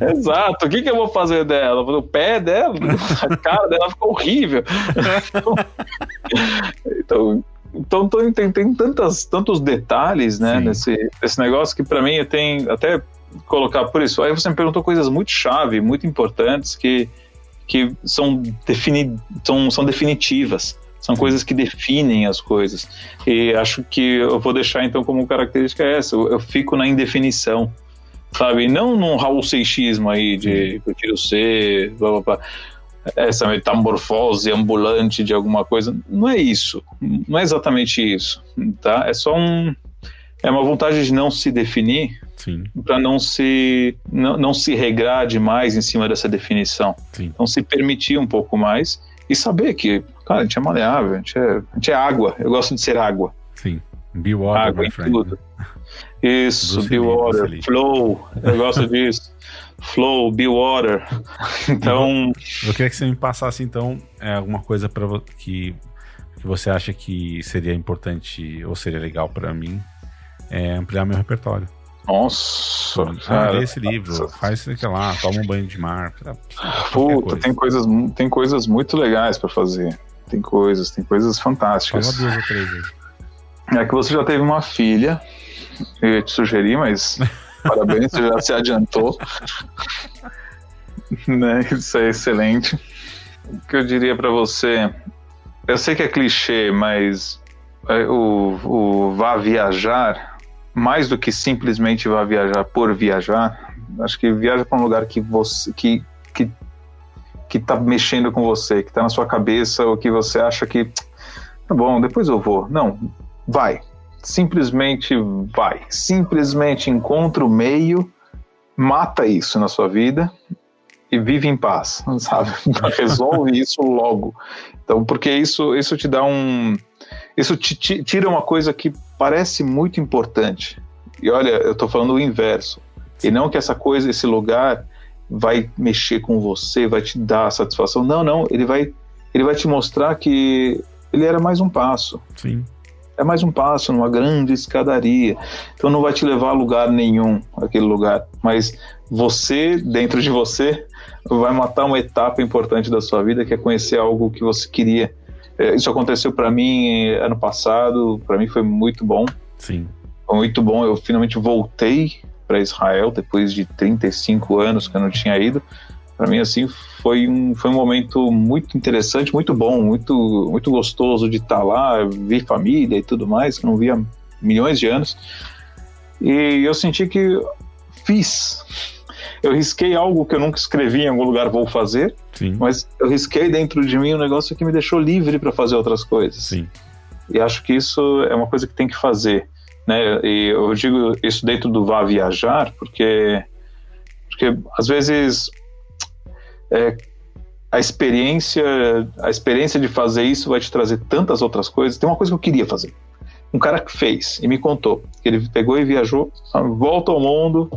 Exato. O que, que eu vou fazer dela? O pé dela? A cara dela ficou horrível. então, então tem, tem tantas, tantos detalhes né, nesse, nesse negócio que para mim tem até colocar por isso. Aí você me perguntou coisas muito chave, muito importantes que que são, defini são, são definitivas. São coisas que definem as coisas. E acho que eu vou deixar então como característica essa. Eu, eu fico na indefinição, sabe? Não num Raul Seixismo aí de eu tiro C, blá blá blá. Essa metamorfose ambulante de alguma coisa. Não é isso. Não é exatamente isso, tá? É só um. É uma vontade de não se definir para não se não, não se regrar demais em cima dessa definição. Sim. Então se permitir um pouco mais e saber que, cara, a gente é maleável, a gente é, a gente é água. Eu gosto de ser água. Sim. Be water, água em friend. tudo. Isso, Bruce be water, Bruce flow. Eu gosto disso. Flow, be water. Então, Eu queria que você me passasse, então, é, alguma coisa para que, que você acha que seria importante ou seria legal para mim é, ampliar meu repertório. Nossa, Ah, cara. lê esse livro, faz isso aqui lá, toma um banho de mar. Puta, coisa. tem coisas, tem coisas muito legais para fazer. Tem coisas, tem coisas Fala fantásticas. duas ou três aí. É que você já teve uma filha, eu ia te sugerir, mas parabéns, você já se adiantou. né? Isso é excelente. O que eu diria para você, eu sei que é clichê, mas é, o, o vá viajar, mais do que simplesmente vá viajar por viajar, acho que viaja para um lugar que você que que que tá mexendo com você, que tá na sua cabeça, ou que você acha que tá bom, depois eu vou. Não, vai. Simplesmente vai. Simplesmente encontra o meio, mata isso na sua vida e vive em paz, sabe? Resolve isso logo. Então, porque isso, isso te dá um. Isso tira uma coisa que parece muito importante. E olha, eu tô falando o inverso. E não que essa coisa, esse lugar vai mexer com você, vai te dar satisfação. Não, não. Ele vai, ele vai te mostrar que ele era mais um passo Sim. é mais um passo numa grande escadaria. Então não vai te levar a lugar nenhum, aquele lugar. Mas você, dentro de você, vai matar uma etapa importante da sua vida, que é conhecer algo que você queria. É, Isso aconteceu para mim eh, ano passado, para mim foi muito bom. Sim. Foi muito bom. Eu finalmente voltei para Israel depois de 35 anos que eu não tinha ido. Para mim, assim, foi um, foi um momento muito interessante, muito bom, muito, muito gostoso de estar lá, ver família e tudo mais, que não via milhões de anos. E eu senti que fiz. Eu risquei algo que eu nunca escrevi em algum lugar, vou fazer, Sim. mas eu risquei dentro de mim um negócio que me deixou livre para fazer outras coisas. Sim. E acho que isso é uma coisa que tem que fazer, né? E eu digo isso dentro do vá viajar, porque porque às vezes é, a experiência a experiência de fazer isso vai te trazer tantas outras coisas. Tem uma coisa que eu queria fazer. Um cara que fez e me contou que ele pegou e viajou, volta ao mundo,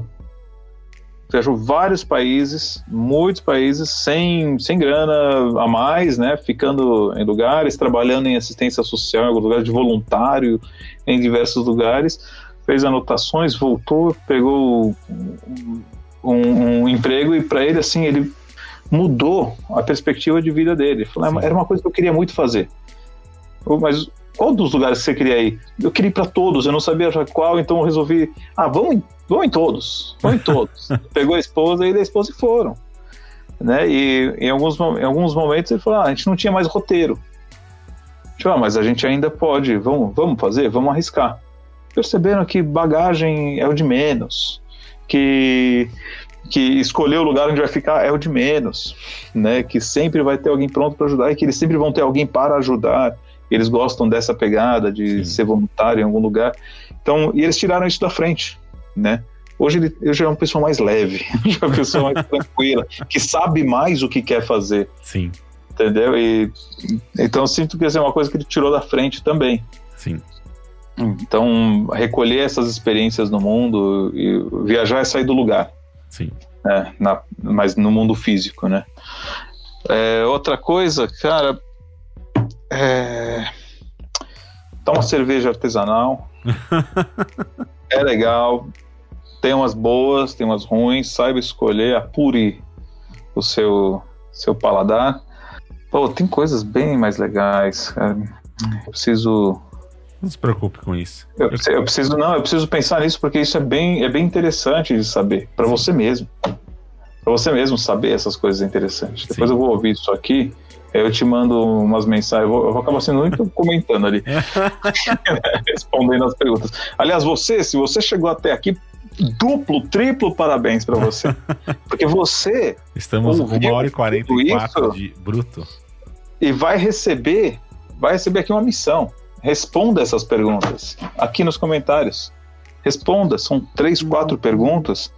viajou vários países, muitos países, sem, sem grana a mais, né? Ficando em lugares, trabalhando em assistência social, em alguns lugares de voluntário, em diversos lugares. Fez anotações, voltou, pegou um, um emprego e para ele, assim, ele mudou a perspectiva de vida dele. Sim. era uma coisa que eu queria muito fazer. Mas qual dos lugares que você queria ir? Eu queria ir para todos, eu não sabia já qual, então eu resolvi, ah, vamos em, vamos em todos, vamos em todos. Pegou a esposa e da esposa e foram. Né? E em alguns, em alguns momentos ele falou, ah, a gente não tinha mais roteiro. Tipo, ah, mas a gente ainda pode, vamos, vamos fazer, vamos arriscar. Perceberam que bagagem é o de menos, que que escolher o lugar onde vai ficar é o de menos, né? Que sempre vai ter alguém pronto para ajudar e que eles sempre vão ter alguém para ajudar. Eles gostam dessa pegada de Sim. ser voluntário em algum lugar. Então, e eles tiraram isso da frente, né? Hoje ele, eu já é uma pessoa mais leve, já é uma pessoa mais tranquila, que sabe mais o que quer fazer, Sim. entendeu? E então eu sinto que essa é uma coisa que ele tirou da frente também. Sim. Então, recolher essas experiências no mundo e viajar é sair do lugar. Sim. É, na, mas no mundo físico, né? É, outra coisa, cara, é, uma cerveja artesanal, é legal, tem umas boas, tem umas ruins, saiba escolher, apure o seu, seu paladar. Pô, tem coisas bem mais legais, cara. Eu preciso Não se preocupe com isso. eu, preciso- eu preciso não, eu preciso pensar nisso porque isso é bem, é bem interessante de saber para você mesmo, Para você mesmo saber essas coisas interessantes. Depois Sim. eu vou ouvir isso aqui eu te mando umas mensagens, eu vou, eu vou acabar sendo muito comentando ali, respondendo as perguntas. Aliás, você, se você chegou até aqui, duplo, triplo parabéns para você. Porque você. Estamos uma hora e 44 de bruto. E vai receber, vai receber aqui uma missão. Responda essas perguntas aqui nos comentários. Responda, são três, quatro perguntas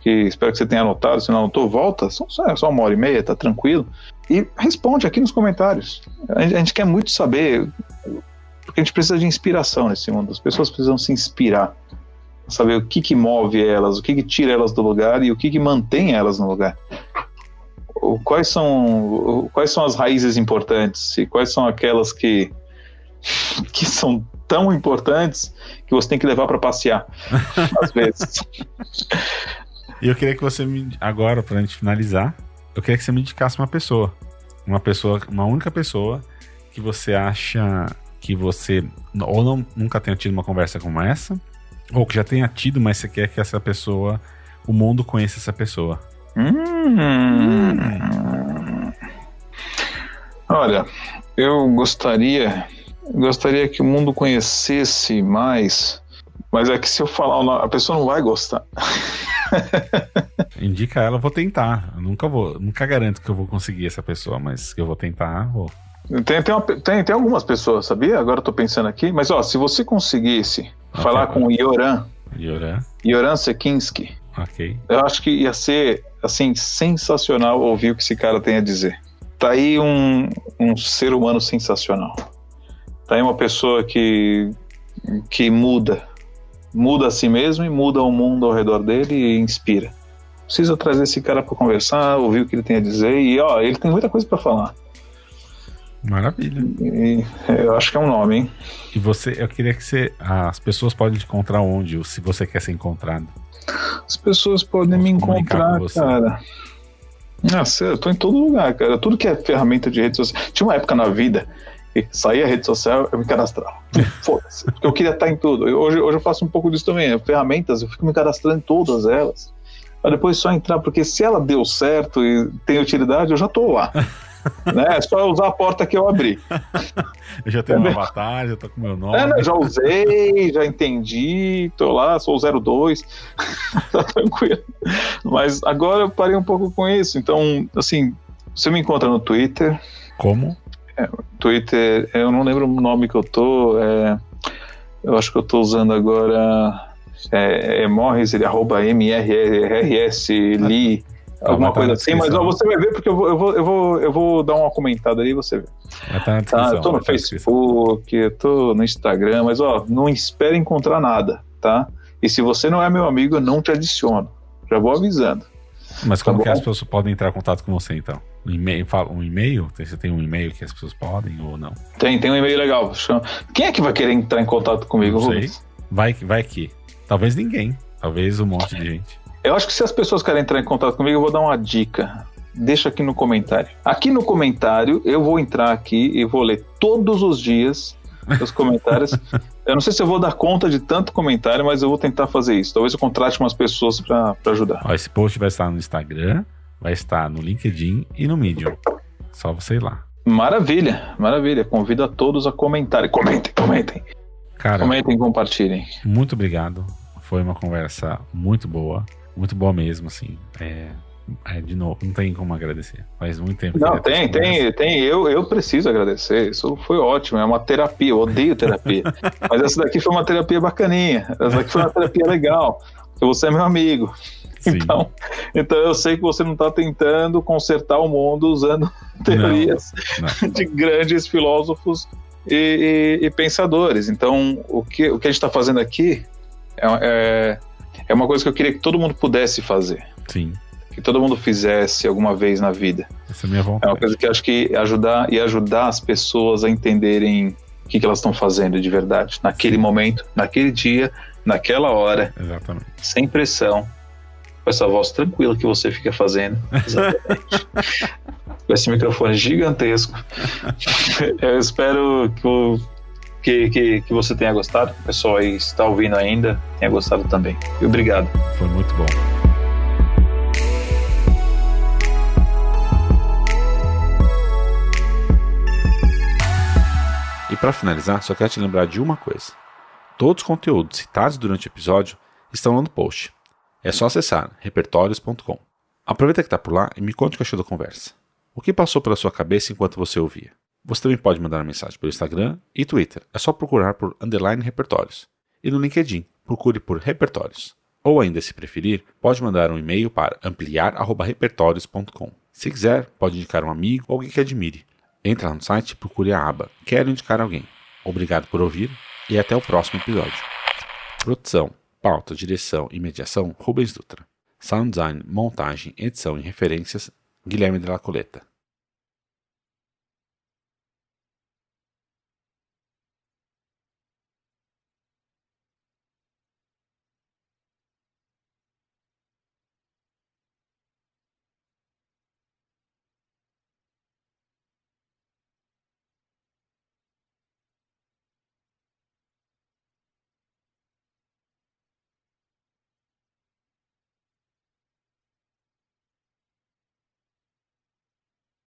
que espero que você tenha anotado. Se não anotou, volta. São só, só uma hora e meia, tá tranquilo. E responde aqui nos comentários. A gente, a gente quer muito saber, porque a gente precisa de inspiração nesse mundo. As pessoas precisam se inspirar saber o que, que move elas, o que, que tira elas do lugar e o que, que mantém elas no lugar. Quais são, quais são as raízes importantes e quais são aquelas que, que são tão importantes que você tem que levar para passear, às vezes. E eu queria que você me. Agora, para a gente finalizar, eu queria que você me indicasse uma pessoa. Uma pessoa, uma única pessoa que você acha que você ou não, nunca tenha tido uma conversa como essa, ou que já tenha tido, mas você quer que essa pessoa, o mundo conheça essa pessoa. Hum. Olha, eu gostaria, gostaria que o mundo conhecesse mais, mas é que se eu falar, a pessoa não vai gostar. Indica ela, vou tentar. Eu nunca vou, nunca garanto que eu vou conseguir essa pessoa, mas que eu vou tentar, vou. Tem, tem, uma, tem, tem algumas pessoas, sabia? Agora eu tô pensando aqui. Mas, ó, se você conseguisse okay, falar com o Yoran. Yoran. Yoran Sekinski. Ok. Eu acho que ia ser, assim, sensacional ouvir o que esse cara tem a dizer. Tá aí um, um ser humano sensacional. Tá aí uma pessoa que, que muda. Muda a si mesmo e muda o mundo ao redor dele e inspira. Precisa trazer esse cara para conversar, ouvir o que ele tem a dizer. E, ó, ele tem muita coisa para falar. Maravilha. E, eu acho que é um nome, hein? E você, eu queria que você. As pessoas podem te encontrar onde, ou se você quer ser encontrado? As pessoas podem me encontrar, cara. Nossa, eu tô em todo lugar, cara. Tudo que é ferramenta de rede social. Tinha uma época na vida saía a rede social, eu me cadastrava. Foda-se. Porque eu queria estar em tudo. Hoje, hoje eu faço um pouco disso também. Ferramentas, eu fico me cadastrando em todas elas. Pra depois só entrar, porque se ela deu certo e tem utilidade, eu já tô lá. né? É só usar a porta que eu abri. eu já tenho é, um avatar, já tô com meu nome. É? Já usei, já entendi, tô lá, sou o 02. tá tranquilo. Mas agora eu parei um pouco com isso. Então, assim, você me encontra no Twitter. Como? É, Twitter, eu não lembro o nome que eu tô. É, eu acho que eu tô usando agora. É, é Morris, ele arroba MRRS Lee. Alguma coisa assim, mas ó, você vai ver porque eu vou, eu, vou, eu, vou, eu vou dar uma comentada ali e você vê. Tá tá, eu tô no Facebook, eu tô no Instagram, mas ó, não espere encontrar nada, tá? E se você não é meu amigo, eu não te adiciono. Já vou avisando. Mas como tá que as pessoas podem entrar em contato com você então? Um e-mail? Um e-mail? Você tem um e-mail que as pessoas podem ou não? Tem, tem um e-mail legal. Quem é que vai querer entrar em contato comigo, não sei. Vai, vai que. Talvez ninguém. Talvez um monte de gente. Eu acho que se as pessoas querem entrar em contato comigo, eu vou dar uma dica. Deixa aqui no comentário. Aqui no comentário, eu vou entrar aqui e vou ler todos os dias os comentários. eu não sei se eu vou dar conta de tanto comentário, mas eu vou tentar fazer isso. Talvez eu contrate umas pessoas para ajudar. Ó, esse post vai estar no Instagram, vai estar no LinkedIn e no Medium. Só você ir lá. Maravilha, maravilha. Convido a todos a comentarem. Comentem, comentem. Cara, comentem e compartilhem. Muito obrigado. Foi uma conversa muito boa muito boa mesmo, assim. É, é, de novo, não tem como agradecer. Faz muito tempo. Não, tem, tem, tem. Eu, eu preciso agradecer. Isso foi ótimo. É uma terapia. Eu odeio terapia. Mas essa daqui foi uma terapia bacaninha. Essa daqui foi uma terapia legal. Porque você é meu amigo. Então, então eu sei que você não está tentando consertar o mundo usando teorias não, não. de grandes filósofos e, e, e, pensadores. Então, o que, o que a gente está fazendo aqui é, é é uma coisa que eu queria que todo mundo pudesse fazer. Sim. Que todo mundo fizesse alguma vez na vida. Essa é a minha vontade. É uma coisa que eu acho que ajudar e ajudar as pessoas a entenderem o que, que elas estão fazendo de verdade, naquele Sim. momento, naquele dia, naquela hora. Exatamente. Sem pressão, com essa voz tranquila que você fica fazendo. com esse microfone gigantesco. Eu espero que, o, que, que, que, você tenha gostado. O pessoal aí está ouvindo ainda, tenha gostado também. E obrigado. Foi muito bom. E para finalizar, só quero te lembrar de uma coisa. Todos os conteúdos citados durante o episódio estão lá no post. É só acessar repertórios.com. Aproveita que está por lá e me conte o que achou da conversa. O que passou pela sua cabeça enquanto você ouvia? Você também pode mandar uma mensagem pelo Instagram e Twitter. É só procurar por underline repertórios. E no LinkedIn, procure por repertórios. Ou ainda, se preferir, pode mandar um e-mail para ampliar.repertórios.com. Se quiser, pode indicar um amigo ou alguém que admire. Entre lá no site e procure a aba Quero indicar alguém. Obrigado por ouvir e até o próximo episódio. Produção, pauta, direção e mediação Rubens Dutra. Sound design, montagem, edição e referências Guilherme de la Coleta.